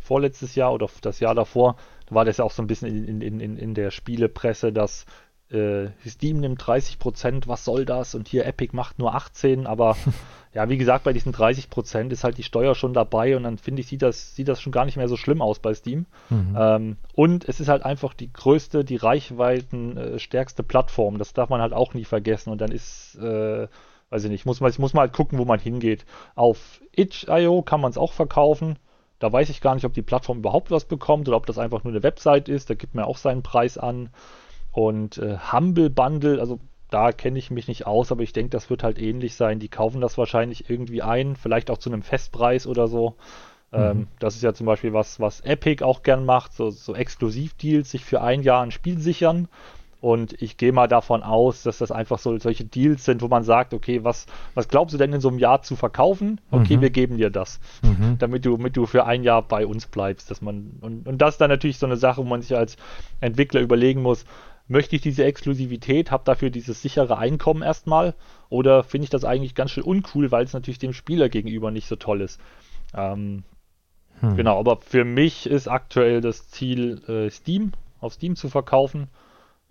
B: vorletztes Jahr oder das Jahr davor war das ja auch so ein bisschen in, in, in, in der Spielepresse, dass äh, Steam nimmt 30 Prozent, was soll das? Und hier Epic macht nur 18, aber ja, wie gesagt, bei diesen 30 Prozent ist halt die Steuer schon dabei und dann finde ich, sieht das, sieht das schon gar nicht mehr so schlimm aus bei Steam. Mhm. Ähm, und es ist halt einfach die größte, die Reichweiten äh, stärkste Plattform. Das darf man halt auch nie vergessen und dann ist, äh, weiß ich nicht, muss man, muss man halt gucken, wo man hingeht. Auf itch.io kann man es auch verkaufen. Da weiß ich gar nicht, ob die Plattform überhaupt was bekommt oder ob das einfach nur eine Website ist. Da gibt man auch seinen Preis an. Und äh, Humble Bundle, also da kenne ich mich nicht aus, aber ich denke, das wird halt ähnlich sein. Die kaufen das wahrscheinlich irgendwie ein, vielleicht auch zu einem Festpreis oder so. Ähm, mhm. Ähm, das ist ja zum Beispiel was, was Epic auch gern macht, so, so Exklusivdeals, sich für ein Jahr ein Spiel sichern und ich gehe mal davon aus, dass das einfach so solche Deals sind, wo man sagt, okay, was, was glaubst du denn in so einem Jahr zu verkaufen? Okay, mhm. wir geben dir das, mhm. damit du, damit du für ein Jahr bei uns bleibst. Dass man, und, und das ist dann natürlich so eine Sache, wo man sich als Entwickler überlegen muss, möchte ich diese Exklusivität, habe dafür dieses sichere Einkommen erstmal oder finde ich das eigentlich ganz schön uncool, weil es natürlich dem Spieler gegenüber nicht so toll ist. Ähm, hm. Genau, aber für mich ist aktuell das Ziel, äh, Steam, auf Steam zu verkaufen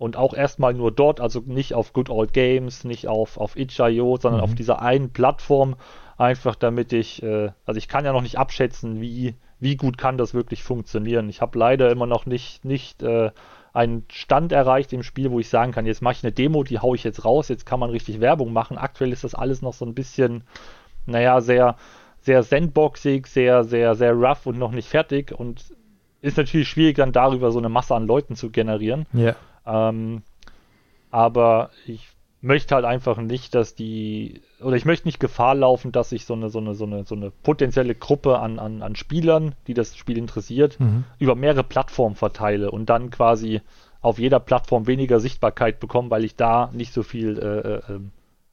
B: und auch erstmal nur dort, also nicht auf Good Old Games, nicht auf, auf itch.io, sondern mhm. auf dieser einen Plattform, einfach damit ich, äh, also ich kann ja noch nicht abschätzen, wie, wie gut kann das wirklich funktionieren. Ich habe leider immer noch nicht, nicht äh, einen Stand erreicht im Spiel, wo ich sagen kann, jetzt mache ich eine Demo, die haue ich jetzt raus, jetzt kann man richtig Werbung machen. Aktuell ist das alles noch so ein bisschen, naja, sehr, sehr sandboxig, sehr, sehr, sehr rough und noch nicht fertig und ist natürlich schwierig, dann darüber so eine Masse an Leuten zu generieren.
A: Ja.
B: Ähm, aber ich möchte halt einfach nicht, dass die, oder ich möchte nicht Gefahr laufen, dass ich so eine, so eine, so eine, so eine potenzielle Gruppe an, an, an Spielern, die das Spiel interessiert, mhm. über mehrere Plattformen verteile und dann quasi auf jeder Plattform weniger Sichtbarkeit bekomme, weil ich da nicht so viel äh, äh,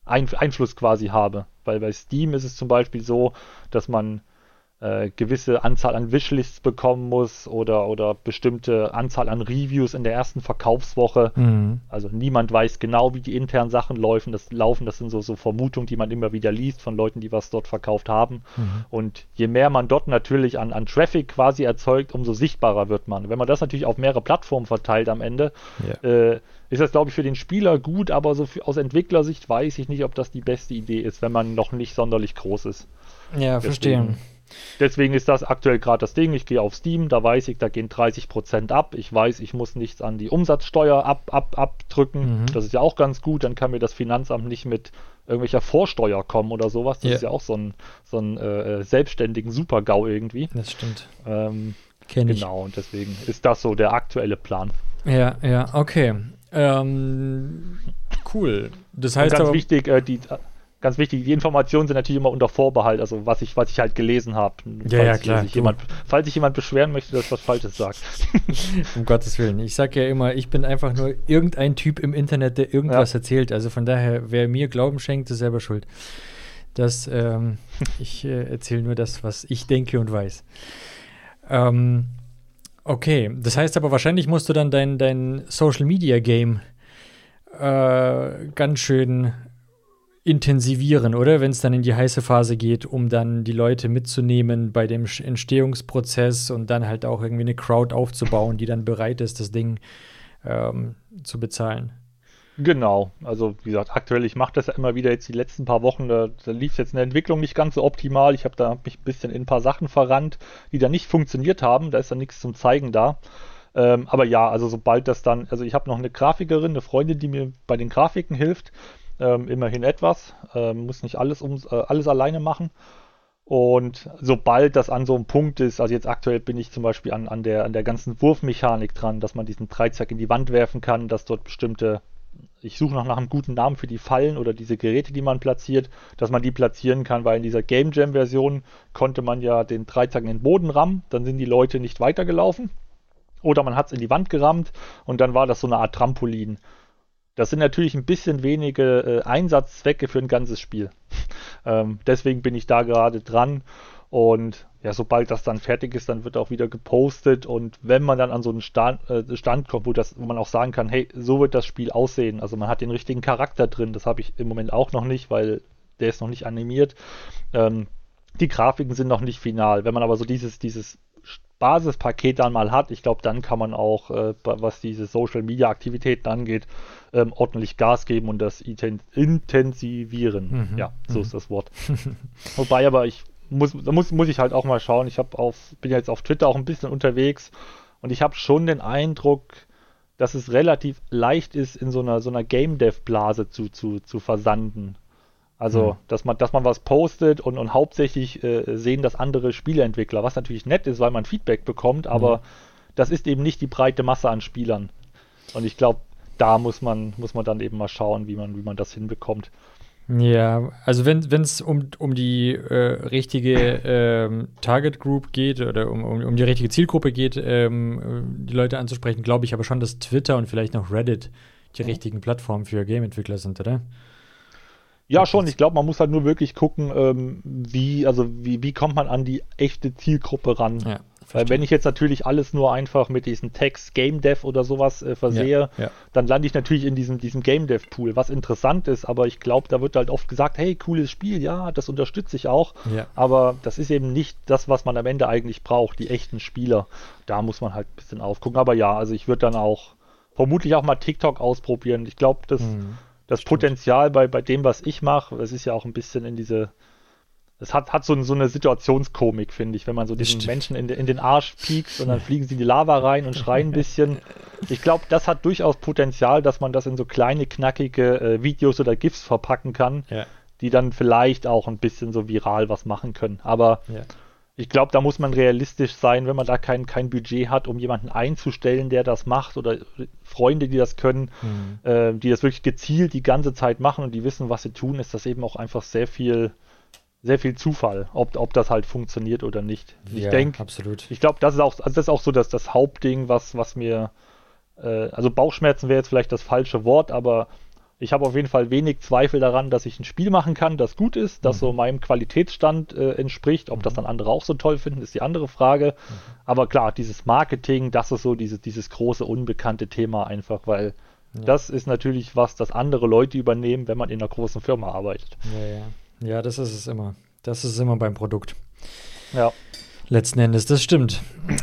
B: Einfluss quasi habe. Weil bei Steam ist es zum Beispiel so, dass man äh, gewisse Anzahl an Wishlists bekommen muss oder, oder bestimmte Anzahl an Reviews in der ersten Verkaufswoche. Mhm. Also niemand weiß genau, wie die internen Sachen laufen. Das, laufen. das sind so, so Vermutungen, die man immer wieder liest von Leuten, die was dort verkauft haben. Mhm. Und je mehr man dort natürlich an, an Traffic quasi erzeugt, umso sichtbarer wird man. Wenn man das natürlich auf mehrere Plattformen verteilt am Ende, ja. äh, ist das, glaube ich, für den Spieler gut, aber so für, aus Entwicklersicht weiß ich nicht, ob das die beste Idee ist, wenn man noch nicht sonderlich groß ist.
A: Ja, verstehe.
B: Deswegen ist das aktuell gerade das Ding. Ich gehe auf Steam, da weiß ich, da gehen 30% ab. Ich weiß, ich muss nichts an die Umsatzsteuer ab, ab, abdrücken. Mhm. Das ist ja auch ganz gut. Dann kann mir das Finanzamt nicht mit irgendwelcher Vorsteuer kommen oder sowas. Das ja. ist ja auch so ein, so ein äh, selbstständigen Super-GAU irgendwie.
A: Das stimmt.
B: Ähm, Kenn ich. Genau, und deswegen ist das so der aktuelle Plan.
A: Ja, ja, okay. Ähm, cool. Das heißt
B: und ganz aber, wichtig, äh, die, ganz wichtig, die Informationen sind natürlich immer unter Vorbehalt, also was ich, was ich halt gelesen habe.
A: Ja, ja, klar.
B: Sich jemand, falls sich jemand beschweren möchte, dass was Falsches sagt.
A: um Gottes Willen. Ich sage ja immer, ich bin einfach nur irgendein Typ im Internet, der irgendwas ja. erzählt. Also von daher, wer mir Glauben schenkt, ist selber schuld. Das, ähm, ich äh, erzähle nur das, was ich denke und weiß. Ähm, okay, das heißt aber wahrscheinlich musst du dann dein, dein Social Media Game äh, ganz schön intensivieren, oder? Wenn es dann in die heiße Phase geht, um dann die Leute mitzunehmen bei dem Entstehungsprozess und dann halt auch irgendwie eine Crowd aufzubauen, die dann bereit ist, das Ding ähm, zu bezahlen.
B: Genau, also wie gesagt, aktuell, ich mache das ja immer wieder jetzt die letzten paar Wochen, da, da lief jetzt eine Entwicklung nicht ganz so optimal. Ich habe da mich ein bisschen in ein paar Sachen verrannt, die da nicht funktioniert haben. Da ist dann nichts zum Zeigen da. Ähm, aber ja, also sobald das dann, also ich habe noch eine Grafikerin, eine Freundin, die mir bei den Grafiken hilft. Ähm, immerhin etwas. Ähm, muss nicht alles, um, äh, alles alleine machen. Und sobald das an so einem Punkt ist, also jetzt aktuell bin ich zum Beispiel an, an, der, an der ganzen Wurfmechanik dran, dass man diesen Dreizack in die Wand werfen kann, dass dort bestimmte, ich suche noch nach einem guten Namen für die Fallen oder diese Geräte, die man platziert, dass man die platzieren kann, weil in dieser Game Jam Version konnte man ja den Dreizack in den Boden rammen, dann sind die Leute nicht weitergelaufen. Oder man hat es in die Wand gerammt und dann war das so eine Art Trampolin. Das sind natürlich ein bisschen wenige äh, Einsatzzwecke für ein ganzes Spiel. ähm, deswegen bin ich da gerade dran. Und ja, sobald das dann fertig ist, dann wird auch wieder gepostet. Und wenn man dann an so einen Stand, äh, Stand kommt, wo, das, wo man auch sagen kann, hey, so wird das Spiel aussehen. Also man hat den richtigen Charakter drin. Das habe ich im Moment auch noch nicht, weil der ist noch nicht animiert. Ähm, die Grafiken sind noch nicht final. Wenn man aber so dieses, dieses Basispaket dann mal hat, ich glaube, dann kann man auch, äh, was diese Social Media Aktivitäten angeht, ähm, ordentlich Gas geben und das intensivieren. Mhm. Ja, so mhm. ist das Wort. Wobei aber ich muss, da muss, muss ich halt auch mal schauen. Ich habe auf, bin jetzt auf Twitter auch ein bisschen unterwegs und ich habe schon den Eindruck, dass es relativ leicht ist, in so einer, so einer Game Dev Blase zu, zu, zu versanden. Also, mhm. dass man, dass man was postet und, und hauptsächlich äh, sehen das andere Spieleentwickler, was natürlich nett ist, weil man Feedback bekommt, aber mhm. das ist eben nicht die breite Masse an Spielern. Und ich glaube, da muss man, muss man dann eben mal schauen, wie man, wie man das hinbekommt.
A: Ja, also wenn es um, um die äh, richtige ähm, Target Group geht oder um, um, um die richtige Zielgruppe geht, ähm, die Leute anzusprechen, glaube ich aber schon, dass Twitter und vielleicht noch Reddit die mhm. richtigen Plattformen für Game-Entwickler sind, oder?
B: Ja, schon. Ich glaube, man muss halt nur wirklich gucken, ähm, wie, also wie, wie kommt man an die echte Zielgruppe ran. Ja, Weil wenn ich jetzt natürlich alles nur einfach mit diesen Text Game Dev oder sowas äh, versehe, ja, ja. dann lande ich natürlich in diesem, diesem Game Dev Pool, was interessant ist, aber ich glaube, da wird halt oft gesagt, hey, cooles Spiel, ja, das unterstütze ich auch. Aber das ist eben nicht das, was man am Ende eigentlich braucht, die echten Spieler. Da muss man halt ein bisschen aufgucken. Aber ja, also ich würde dann auch vermutlich auch mal TikTok ausprobieren. Ich glaube, das. Mhm das Potenzial bei, bei dem, was ich mache, es ist ja auch ein bisschen in diese, es hat, hat so, so eine Situationskomik, finde ich, wenn man so diesen Menschen in, in den Arsch piekt und dann fliegen sie in die Lava rein und schreien ein bisschen. Ich glaube, das hat durchaus Potenzial, dass man das in so kleine, knackige äh, Videos oder GIFs verpacken kann, ja. die dann vielleicht auch ein bisschen so viral was machen können. Aber ja ich glaube, da muss man realistisch sein, wenn man da kein, kein Budget hat, um jemanden einzustellen, der das macht oder Freunde, die das können, mhm. äh, die das wirklich gezielt die ganze Zeit machen und die wissen, was sie tun, ist das eben auch einfach sehr viel, sehr viel Zufall, ob, ob das halt funktioniert oder nicht.
A: Ich ja, denke, absolut.
B: Ich glaube, das ist auch, also das ist auch so das, das Hauptding, was, was mir, äh, also Bauchschmerzen wäre jetzt vielleicht das falsche Wort, aber ich habe auf jeden Fall wenig Zweifel daran, dass ich ein Spiel machen kann, das gut ist, das mhm. so meinem Qualitätsstand äh, entspricht. Ob das dann andere auch so toll finden, ist die andere Frage. Mhm. Aber klar, dieses Marketing, das ist so dieses, dieses große unbekannte Thema einfach, weil ja. das ist natürlich was, das andere Leute übernehmen, wenn man in einer großen Firma arbeitet.
A: Ja, ja. ja das ist es immer. Das ist es immer beim Produkt.
B: Ja.
A: Letzten Endes, das stimmt.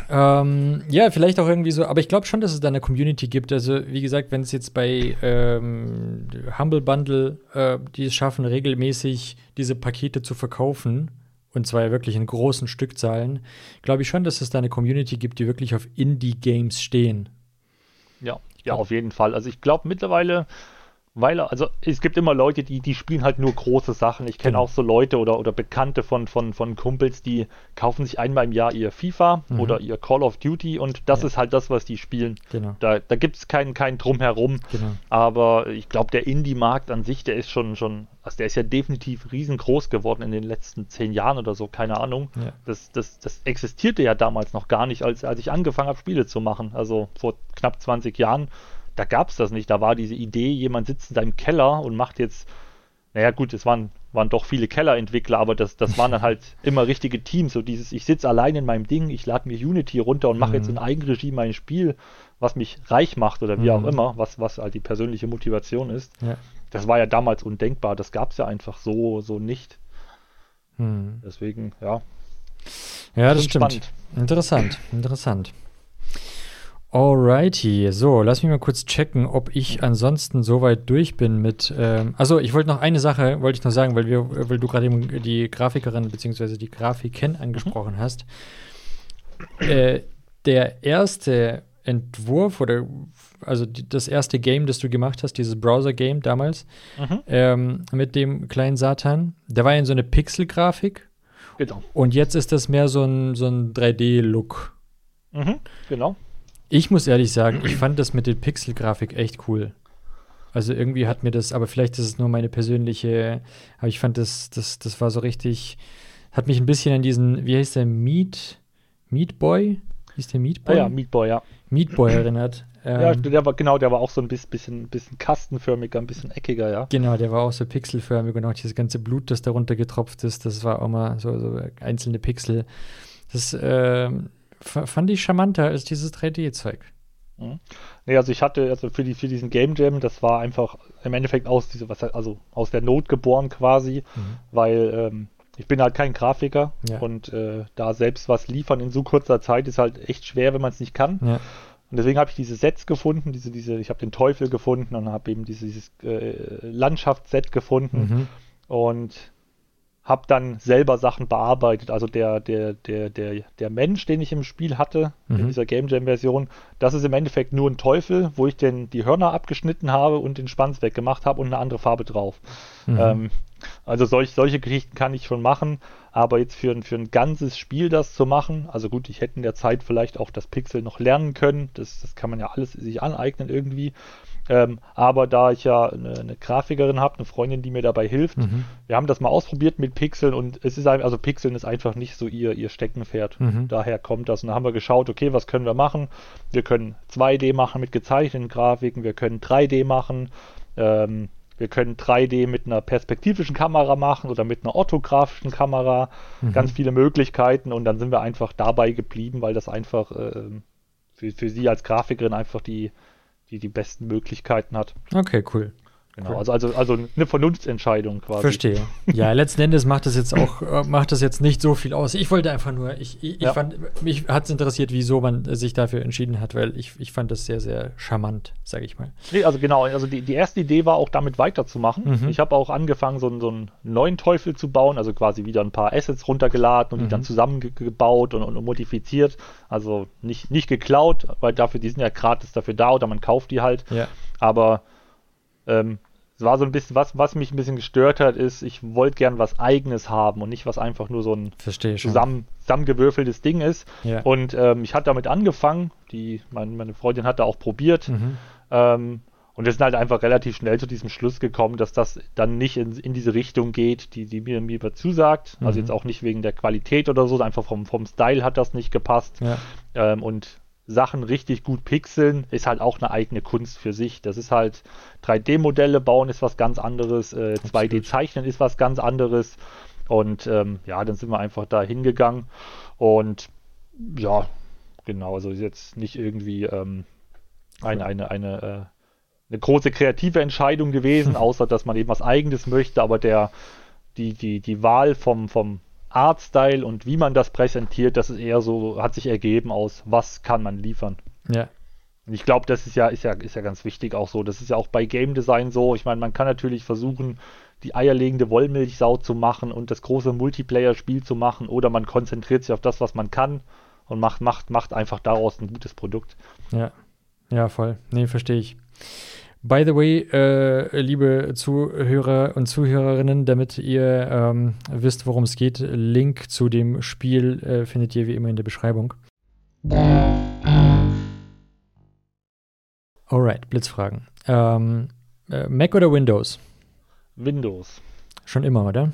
A: Ähm, ja, vielleicht auch irgendwie so, aber ich glaube schon, dass es da eine Community gibt. Also, wie gesagt, wenn es jetzt bei ähm, Humble Bundle, äh, die es schaffen, regelmäßig diese Pakete zu verkaufen, und zwar wirklich in großen Stückzahlen, glaube ich schon, dass es da eine Community gibt, die wirklich auf Indie-Games stehen.
B: Ja, ja, auf jeden Fall. Also ich glaube mittlerweile weil, also es gibt immer Leute, die, die spielen halt nur große Sachen. Ich kenne genau. auch so Leute oder, oder Bekannte von, von, von Kumpels, die kaufen sich einmal im Jahr ihr FIFA mhm. oder ihr Call of Duty und das ja. ist halt das, was die spielen. Genau. Da, da gibt es keinen kein Drumherum. Genau. Aber ich glaube, der Indie-Markt an sich, der ist schon, schon, also der ist ja definitiv riesengroß geworden in den letzten zehn Jahren oder so, keine Ahnung. Ja. Das, das, das existierte ja damals noch gar nicht, als, als ich angefangen habe, Spiele zu machen. Also vor knapp 20 Jahren da gab es das nicht. Da war diese Idee, jemand sitzt in seinem Keller und macht jetzt, naja gut, es waren, waren doch viele Kellerentwickler, aber das, das waren dann halt immer richtige Teams. So dieses, ich sitze allein in meinem Ding, ich lade mir Unity runter und mache mhm. jetzt in Eigenregie mein Spiel, was mich reich macht oder wie mhm. auch immer, was, was halt die persönliche Motivation ist. Ja. Das war ja damals undenkbar. Das gab es ja einfach so, so nicht. Mhm. Deswegen, ja.
A: Ja, das stimmt. Spannend. Interessant, interessant. Alrighty, so, lass mich mal kurz checken, ob ich ansonsten soweit durch bin mit. Ähm, also, ich wollte noch eine Sache, wollte ich noch sagen, weil, wir, weil du gerade eben die Grafikerin bzw. die Grafiken angesprochen mhm. hast. Äh, der erste Entwurf oder also die, das erste Game, das du gemacht hast, dieses Browser-Game damals, mhm. ähm, mit dem kleinen Satan, der war ja in so eine Pixel-Grafik. Genau. Und jetzt ist das mehr so ein, so ein 3D-Look.
B: Mhm, genau.
A: Ich muss ehrlich sagen, ich fand das mit der Pixel-Grafik echt cool. Also irgendwie hat mir das, aber vielleicht ist es nur meine persönliche, aber ich fand das, das, das war so richtig, hat mich ein bisschen an diesen, wie heißt der, Meat, Meat Boy? Hieß der Meat Boy?
B: Ah ja, Meat Boy, ja.
A: Meat Boy erinnert.
B: Ähm, ja, der war, genau, der war auch so ein bisschen, bisschen, bisschen kastenförmiger, ein bisschen eckiger, ja.
A: Genau, der war auch so pixelförmig und auch dieses ganze Blut, das darunter getropft ist, das war auch mal so, so einzelne Pixel. Das, ähm, fand ich charmanter als dieses 3D-Zeug.
B: Mhm. Nee, also ich hatte, also für, die, für diesen Game Jam, das war einfach im Endeffekt aus diese, was also aus der Not geboren quasi, mhm. weil ähm, ich bin halt kein Grafiker ja. und äh, da selbst was liefern in so kurzer Zeit ist halt echt schwer, wenn man es nicht kann. Ja. Und deswegen habe ich diese Sets gefunden, diese, diese, ich habe den Teufel gefunden und habe eben dieses, dieses äh, Landschaftsset gefunden. Mhm. Und habe dann selber Sachen bearbeitet. Also der, der, der, der, der Mensch, den ich im Spiel hatte, mhm. in dieser Game Jam-Version, das ist im Endeffekt nur ein Teufel, wo ich den, die Hörner abgeschnitten habe und den Schwanz weggemacht habe und eine andere Farbe drauf. Mhm. Ähm, also solch, solche Geschichten kann ich schon machen, aber jetzt für, für ein ganzes Spiel das zu machen, also gut, ich hätte in der Zeit vielleicht auch das Pixel noch lernen können, das, das kann man ja alles sich aneignen irgendwie. Ähm, aber da ich ja eine, eine Grafikerin habe, eine Freundin, die mir dabei hilft, mhm. wir haben das mal ausprobiert mit Pixeln und es ist einfach, also Pixeln ist einfach nicht so ihr, ihr Steckenpferd. Mhm. Daher kommt das. Und da haben wir geschaut, okay, was können wir machen? Wir können 2D machen mit gezeichneten Grafiken, wir können 3D machen, ähm, wir können 3D mit einer perspektivischen Kamera machen oder mit einer orthografischen Kamera. Mhm. Ganz viele Möglichkeiten und dann sind wir einfach dabei geblieben, weil das einfach äh, für, für sie als Grafikerin einfach die die die besten Möglichkeiten hat.
A: Okay, cool.
B: Genau, also, also, also eine Vernunftsentscheidung quasi.
A: Verstehe. Ja, letzten Endes macht das jetzt auch, äh, macht das jetzt nicht so viel aus. Ich wollte einfach nur, ich, ich, ja. fand, mich hat es interessiert, wieso man sich dafür entschieden hat, weil ich, ich fand das sehr, sehr charmant, sage ich mal.
B: Nee, also genau, also die, die erste Idee war auch damit weiterzumachen. Mhm. Ich habe auch angefangen, so, so einen neuen Teufel zu bauen, also quasi wieder ein paar Assets runtergeladen und mhm. die dann zusammengebaut und, und, modifiziert. Also nicht, nicht geklaut, weil dafür, die sind ja gratis dafür da oder man kauft die halt. Ja. Aber ähm, es war so ein bisschen, was, was mich ein bisschen gestört hat, ist, ich wollte gern was Eigenes haben und nicht was einfach nur so ein zusammen, zusammengewürfeltes Ding ist. Ja. Und ähm, ich hatte damit angefangen, die, mein, meine Freundin hat da auch probiert. Mhm. Ähm, und wir sind halt einfach relativ schnell zu diesem Schluss gekommen, dass das dann nicht in, in diese Richtung geht, die, die mir, mir zusagt. Mhm. Also jetzt auch nicht wegen der Qualität oder so, einfach vom, vom Style hat das nicht gepasst. Ja. Ähm, und Sachen richtig gut pixeln, ist halt auch eine eigene Kunst für sich. Das ist halt 3D-Modelle bauen ist was ganz anderes, äh, 2D-Zeichnen ist was ganz anderes. Und ähm, ja, dann sind wir einfach da hingegangen. Und ja, genau, also jetzt nicht irgendwie ähm, eine, eine, eine, äh, eine große kreative Entscheidung gewesen, außer dass man eben was Eigenes möchte, aber der, die, die, die Wahl vom, vom Artstyle und wie man das präsentiert, das ist eher so, hat sich ergeben aus, was kann man liefern.
A: Ja.
B: Und ich glaube, das ist ja, ist ja, ist ja ganz wichtig auch so. Das ist ja auch bei Game Design so. Ich meine, man kann natürlich versuchen, die eierlegende Wollmilchsau zu machen und das große Multiplayer-Spiel zu machen, oder man konzentriert sich auf das, was man kann und macht, macht, macht einfach daraus ein gutes Produkt.
A: Ja. Ja, voll. Nee, verstehe ich. By the way, äh, liebe Zuhörer und Zuhörerinnen, damit ihr ähm, wisst, worum es geht, Link zu dem Spiel äh, findet ihr wie immer in der Beschreibung. Alright, Blitzfragen. Ähm, äh, Mac oder Windows?
B: Windows.
A: Schon immer, oder?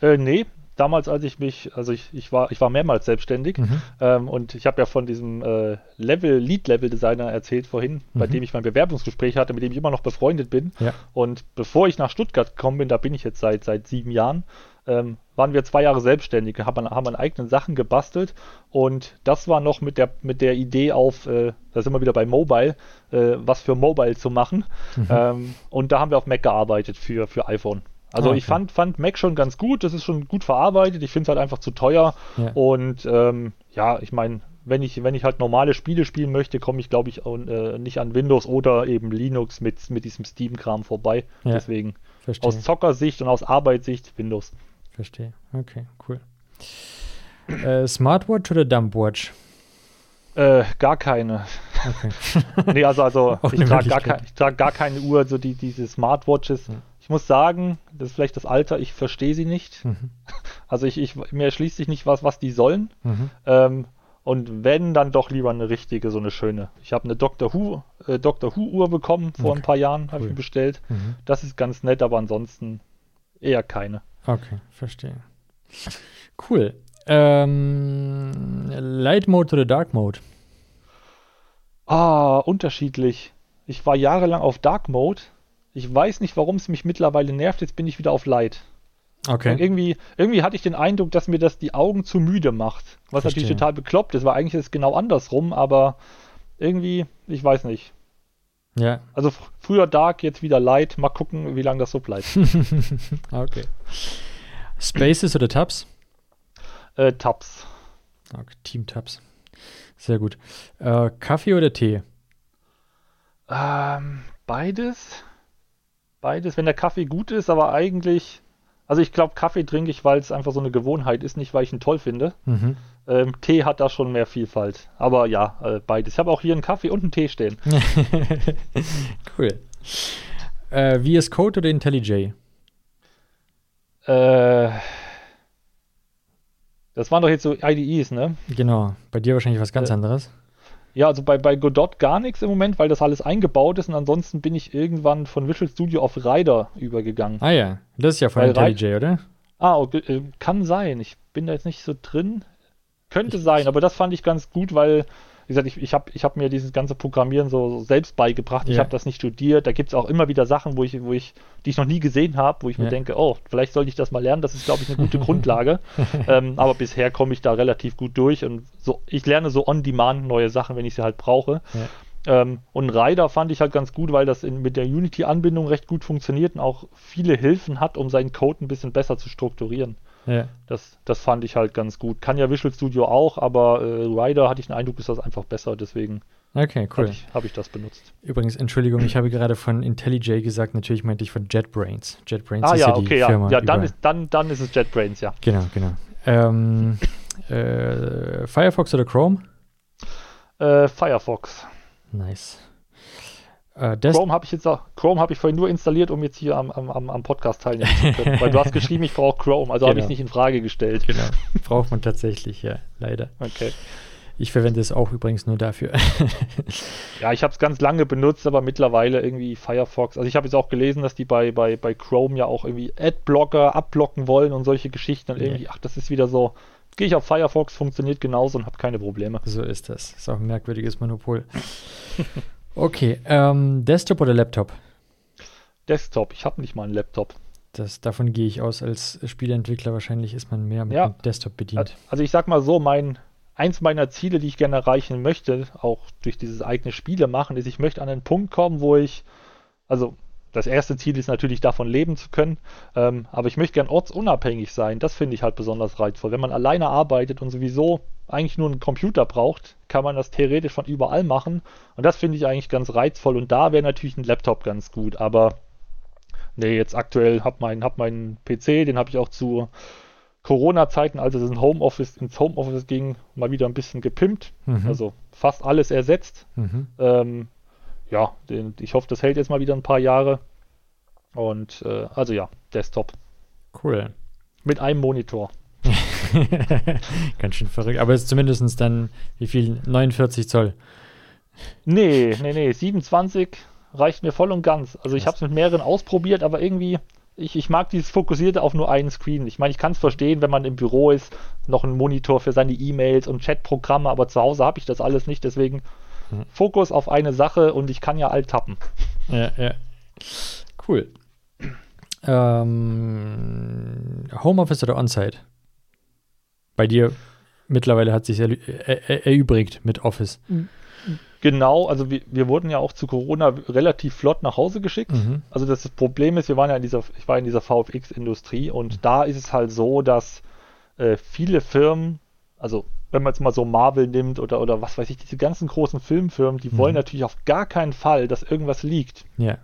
B: Äh, nee, damals, als ich mich, also ich, ich war, ich war mehrmals selbstständig mhm. ähm, und ich habe ja von diesem äh, Level, Lead-Level-Designer erzählt vorhin, mhm. bei dem ich mein Bewerbungsgespräch hatte, mit dem ich immer noch befreundet bin. Ja. Und bevor ich nach Stuttgart gekommen bin, da bin ich jetzt seit, seit sieben Jahren, ähm, waren wir zwei Jahre selbstständig, haben, haben an eigenen Sachen gebastelt und das war noch mit der, mit der Idee auf, äh, da sind wir wieder bei Mobile, äh, was für Mobile zu machen. Mhm. Ähm, und da haben wir auf Mac gearbeitet für, für iPhone. Also ah, okay. ich fand, fand Mac schon ganz gut, das ist schon gut verarbeitet, ich finde es halt einfach zu teuer. Ja. Und ähm, ja, ich meine, wenn ich, wenn ich halt normale Spiele spielen möchte, komme ich, glaube ich, äh, nicht an Windows oder eben Linux mit, mit diesem Steam-Kram vorbei. Ja. Deswegen Verstehe. aus Zockersicht und aus Arbeitssicht Windows.
A: Verstehe. Okay, cool. Äh, Smartwatch oder Dumpwatch?
B: Äh, gar keine. Okay. nee, also, also ich trage gar, trag gar keine Uhr, so die, diese Smartwatches. Hm ich muss sagen, das ist vielleicht das Alter, ich verstehe sie nicht. Mhm. Also ich, ich, mir erschließt sich nicht, was, was die sollen. Mhm. Ähm, und wenn, dann doch lieber eine richtige, so eine schöne. Ich habe eine Dr. Who, äh, Dr. Who Uhr bekommen vor okay. ein paar Jahren, habe cool. ich bestellt. Mhm. Das ist ganz nett, aber ansonsten eher keine.
A: Okay, verstehe. Cool. Ähm, Light Mode oder Dark Mode?
B: Ah, unterschiedlich. Ich war jahrelang auf Dark Mode ich weiß nicht, warum es mich mittlerweile nervt. Jetzt bin ich wieder auf Light. Okay. Und irgendwie, irgendwie hatte ich den Eindruck, dass mir das die Augen zu müde macht. Was Verstehe. natürlich total bekloppt ist, weil eigentlich ist es genau andersrum, aber irgendwie, ich weiß nicht.
A: Ja.
B: Also früher Dark, jetzt wieder Light. Mal gucken, wie lange das so bleibt.
A: okay. Spaces oder Tabs?
B: Äh, Tabs.
A: Okay, Team Tabs. Sehr gut. Äh, Kaffee oder Tee?
B: Ähm, beides beides, wenn der Kaffee gut ist, aber eigentlich, also ich glaube, Kaffee trinke ich, weil es einfach so eine Gewohnheit ist, nicht weil ich ihn toll finde. Mhm. Ähm, Tee hat da schon mehr Vielfalt. Aber ja, äh, beides. Ich habe auch hier einen Kaffee und einen Tee stehen.
A: cool. Äh, VS Code oder IntelliJ?
B: Äh, das waren doch jetzt so IDEs, ne?
A: Genau. Bei dir wahrscheinlich was ganz äh, anderes.
B: Ja, also bei, bei Godot gar nichts im Moment, weil das alles eingebaut ist und ansonsten bin ich irgendwann von Visual Studio auf Rider übergegangen.
A: Ah ja, das ist ja von IntelliJ, oder?
B: Ah, okay, äh, kann sein. Ich bin da jetzt nicht so drin. Könnte ich, sein, aber das fand ich ganz gut, weil wie gesagt, ich, ich habe ich hab mir dieses ganze Programmieren so, selbst beigebracht. Yeah. Ich habe das nicht studiert. Da gibt es auch immer wieder Sachen, wo ich, wo ich, die ich noch nie gesehen habe, wo ich yeah. mir denke, oh, vielleicht sollte ich das mal lernen. Das ist, glaube ich, eine gute Grundlage. ähm, aber bisher komme ich da relativ gut durch und so, ich lerne so on demand neue Sachen, wenn ich sie halt brauche. Yeah. Ähm, und Rider fand ich halt ganz gut, weil das in, mit der Unity-Anbindung recht gut funktioniert und auch viele Hilfen hat, um seinen Code ein bisschen besser zu strukturieren. Ja. Das, das fand ich halt ganz gut. Kann ja Visual Studio auch, aber äh, Rider hatte ich den Eindruck, ist das einfach besser, deswegen
A: okay, cool.
B: habe ich, hab ich, das benutzt.
A: Übrigens, Entschuldigung, ich habe gerade von IntelliJ gesagt, natürlich meinte ich von JetBrains. JetBrains
B: ah, ist ja, ja die okay, Firma. Ja, ja dann, ist, dann, dann ist es JetBrains, ja.
A: Genau, genau. Ähm, äh, Firefox oder Chrome?
B: Äh, Firefox.
A: Nice.
B: Äh, Chrome habe ich jetzt auch, Chrome habe ich vorhin nur installiert, um jetzt hier am, am, am Podcast teilnehmen zu können. weil du hast geschrieben, ich brauche Chrome, also genau. habe ich es nicht in Frage gestellt.
A: Genau. Braucht man tatsächlich, ja, leider.
B: Okay.
A: Ich verwende es auch übrigens nur dafür.
B: ja, ich habe es ganz lange benutzt, aber mittlerweile irgendwie Firefox. Also ich habe jetzt auch gelesen, dass die bei, bei, bei Chrome ja auch irgendwie Adblocker abblocken wollen und solche Geschichten. Und irgendwie, ach, das ist wieder so. Gehe ich auf Firefox, funktioniert genauso und habe keine Probleme.
A: So ist das. Ist auch ein merkwürdiges Monopol. okay, ähm, Desktop oder Laptop?
B: Desktop. Ich habe nicht mal einen Laptop.
A: Das, davon gehe ich aus, als Spieleentwickler wahrscheinlich ist man mehr mit
B: ja.
A: Desktop bedient.
B: Also ich sag mal so, mein eins meiner Ziele, die ich gerne erreichen möchte, auch durch dieses eigene Spiele machen, ist, ich möchte an einen Punkt kommen, wo ich, also das erste Ziel ist natürlich davon leben zu können, ähm, aber ich möchte gern ortsunabhängig sein. Das finde ich halt besonders reizvoll. Wenn man alleine arbeitet und sowieso eigentlich nur einen Computer braucht, kann man das theoretisch von überall machen. Und das finde ich eigentlich ganz reizvoll. Und da wäre natürlich ein Laptop ganz gut. Aber nee, jetzt aktuell habe mein, hab meinen PC, den habe ich auch zu Corona-Zeiten, als es in Homeoffice, ins Homeoffice ging, mal wieder ein bisschen gepimpt. Mhm. Also fast alles ersetzt. Mhm. Ähm, ja, den, ich hoffe, das hält jetzt mal wieder ein paar Jahre. Und äh, also ja, Desktop.
A: Cool.
B: Mit einem Monitor.
A: Ganz schön verrückt. Aber es ist zumindest dann, wie viel? 49 Zoll.
B: Nee, nee, nee. 27 reicht mir voll und ganz. Also ich habe es mit mehreren ausprobiert, aber irgendwie, ich, ich mag dieses Fokussierte auf nur einen Screen. Ich meine, ich kann es verstehen, wenn man im Büro ist, noch einen Monitor für seine E-Mails und Chatprogramme, aber zu Hause habe ich das alles nicht, deswegen Fokus auf eine Sache und ich kann ja alt tappen.
A: Ja, ja. Cool. Ähm, Homeoffice oder On-Site? Bei dir mittlerweile hat sich erübrigt mit Office.
B: Hm. Genau, also wir, wir, wurden ja auch zu Corona relativ flott nach Hause geschickt. Mhm. Also das Problem ist, wir waren ja in dieser, ich war in dieser VFX-Industrie und mhm. da ist es halt so, dass äh, viele Firmen, also wenn man jetzt mal so Marvel nimmt oder, oder was weiß ich, diese ganzen großen Filmfirmen, die mhm. wollen natürlich auf gar keinen Fall, dass irgendwas liegt.
A: Ja.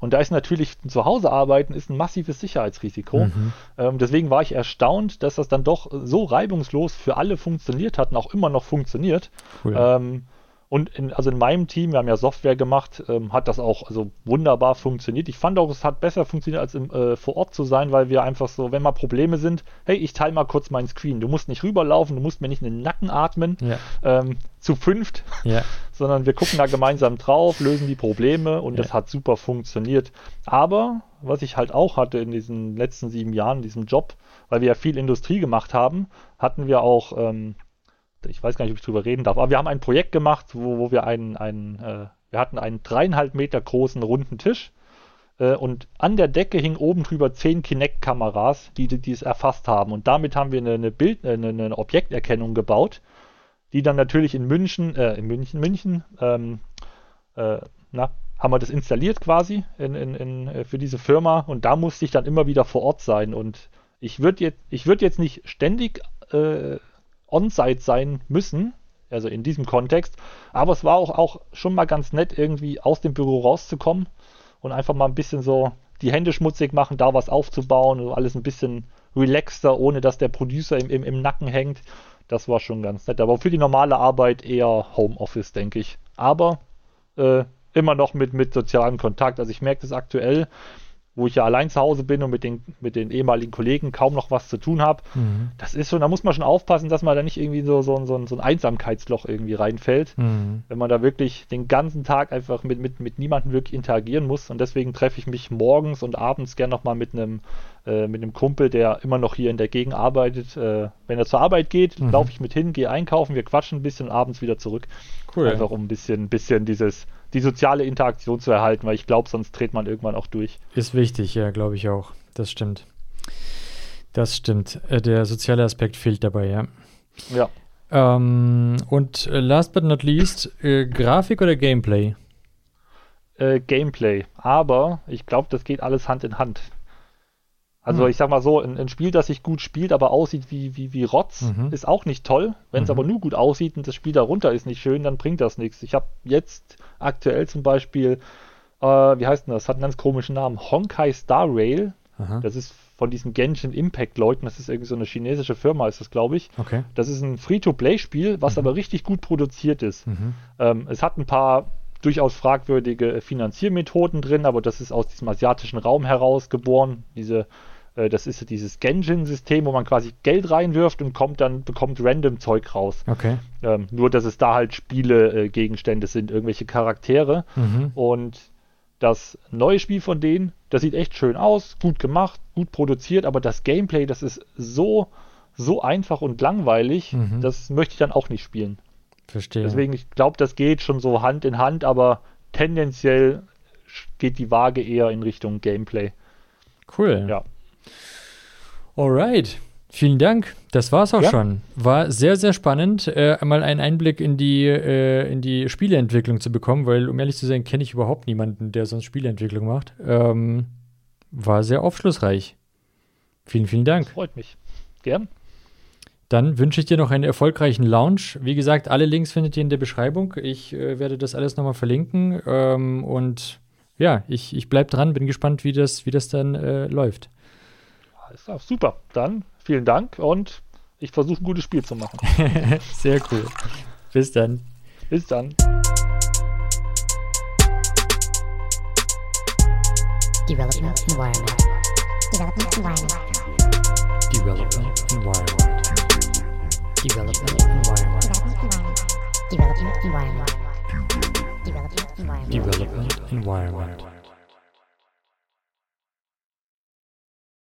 B: Und da ist natürlich zu Hause arbeiten ist ein massives Sicherheitsrisiko. Mhm. Ähm, deswegen war ich erstaunt, dass das dann doch so reibungslos für alle funktioniert hat und auch immer noch funktioniert. Cool. Ähm, und in, also in meinem Team, wir haben ja Software gemacht, ähm, hat das auch also wunderbar funktioniert. Ich fand auch, es hat besser funktioniert, als im, äh, vor Ort zu sein, weil wir einfach so, wenn mal Probleme sind, hey, ich teile mal kurz meinen Screen. Du musst nicht rüberlaufen, du musst mir nicht in den Nacken atmen, ja. ähm, zu fünft, ja. sondern wir gucken da gemeinsam drauf, lösen die Probleme und ja. das hat super funktioniert. Aber was ich halt auch hatte in diesen letzten sieben Jahren, in diesem Job, weil wir ja viel Industrie gemacht haben, hatten wir auch ähm, ich weiß gar nicht, ob ich drüber reden darf, aber wir haben ein Projekt gemacht, wo, wo wir einen, einen äh, wir hatten einen dreieinhalb Meter großen runden Tisch äh, und an der Decke hing oben drüber zehn Kinect-Kameras, die, die es erfasst haben. Und damit haben wir eine, eine Bild, eine, eine, Objekterkennung gebaut, die dann natürlich in München, äh, in München, München, ähm, äh, na, haben wir das installiert quasi in, in, in, äh, für diese Firma und da musste ich dann immer wieder vor Ort sein und ich würde jetzt, ich würde jetzt nicht ständig äh, on-site sein müssen, also in diesem Kontext. Aber es war auch, auch schon mal ganz nett, irgendwie aus dem Büro rauszukommen und einfach mal ein bisschen so die Hände schmutzig machen, da was aufzubauen und alles ein bisschen relaxter, ohne dass der Producer im, im, im Nacken hängt. Das war schon ganz nett. Aber für die normale Arbeit eher Homeoffice, denke ich. Aber äh, immer noch mit, mit sozialem Kontakt. Also ich merke das aktuell, wo ich ja allein zu Hause bin und mit den, mit den ehemaligen Kollegen kaum noch was zu tun habe. Mhm. Das ist schon, da muss man schon aufpassen, dass man da nicht irgendwie so, so, so, so ein Einsamkeitsloch irgendwie reinfällt. Mhm. Wenn man da wirklich den ganzen Tag einfach mit, mit, mit niemandem wirklich interagieren muss. Und deswegen treffe ich mich morgens und abends gern nochmal mit einem äh, mit einem Kumpel, der immer noch hier in der Gegend arbeitet. Äh, wenn er zur Arbeit geht, mhm. laufe ich mit hin, gehe einkaufen, wir quatschen ein bisschen und abends wieder zurück. Cool. Einfach um ein bisschen, bisschen dieses die soziale Interaktion zu erhalten, weil ich glaube, sonst dreht man irgendwann auch durch.
A: Ist wichtig, ja, glaube ich auch. Das stimmt. Das stimmt. Äh, der soziale Aspekt fehlt dabei, ja.
B: Ja.
A: Ähm, und äh, last but not least, äh, Grafik oder Gameplay?
B: Äh, Gameplay. Aber ich glaube, das geht alles Hand in Hand. Also mhm. ich sag mal so, ein, ein, Spiel, das sich gut spielt, aber aussieht wie, wie, wie Rotz, mhm. ist auch nicht toll. Wenn es mhm. aber nur gut aussieht und das Spiel darunter ist nicht schön, dann bringt das nichts. Ich habe jetzt aktuell zum Beispiel, äh, wie heißt denn das? Hat einen ganz komischen Namen. Honkai Star Rail. Aha. Das ist von diesen Genshin Impact Leuten. Das ist irgendwie so eine chinesische Firma, ist das, glaube ich.
A: Okay.
B: Das ist ein Free-to-Play-Spiel, was mhm. aber richtig gut produziert ist. Mhm. Ähm, es hat ein paar durchaus fragwürdige Finanziermethoden drin, aber das ist aus diesem asiatischen Raum heraus geboren. Diese das ist dieses Genjin-System, wo man quasi Geld reinwirft und kommt dann, bekommt random Zeug raus.
A: Okay.
B: Ähm, nur, dass es da halt Spiele-Gegenstände äh, sind, irgendwelche Charaktere.
A: Mhm.
B: Und das neue Spiel von denen, das sieht echt schön aus, gut gemacht, gut produziert, aber das Gameplay, das ist so, so einfach und langweilig,
A: Mhm.
B: das möchte ich dann auch nicht spielen.
A: Verstehe.
B: Deswegen, ich glaube, das geht schon so Hand in Hand, aber tendenziell geht die Waage eher in Richtung Gameplay.
A: Cool.
B: Ja.
A: Alright. Vielen Dank. Das war's auch
B: Ja.
A: schon. War sehr, sehr spannend, äh, einmal einen Einblick in die, äh, in die Spieleentwicklung zu bekommen, weil, um ehrlich zu sein, kenne ich überhaupt niemanden, der sonst Spieleentwicklung macht. Ähm, war sehr aufschlussreich. Vielen, vielen Dank.
B: Freut mich. Gern.
A: Dann wünsche ich dir noch einen erfolgreichen Launch. Wie gesagt, alle Links findet ihr in der Beschreibung. Ich äh, werde das alles nochmal verlinken. Ähm, und ja, ich, ich bleibe dran, bin gespannt, wie das, wie das dann äh, läuft.
B: Alles klar, super. Dann vielen Dank und ich versuche ein gutes Spiel zu machen.
A: Sehr cool. Bis dann.
B: Bis dann.
C: Development environment. Development environment.
A: Development environment. Development environment.
C: Development environment. Development environment.
A: Development environment.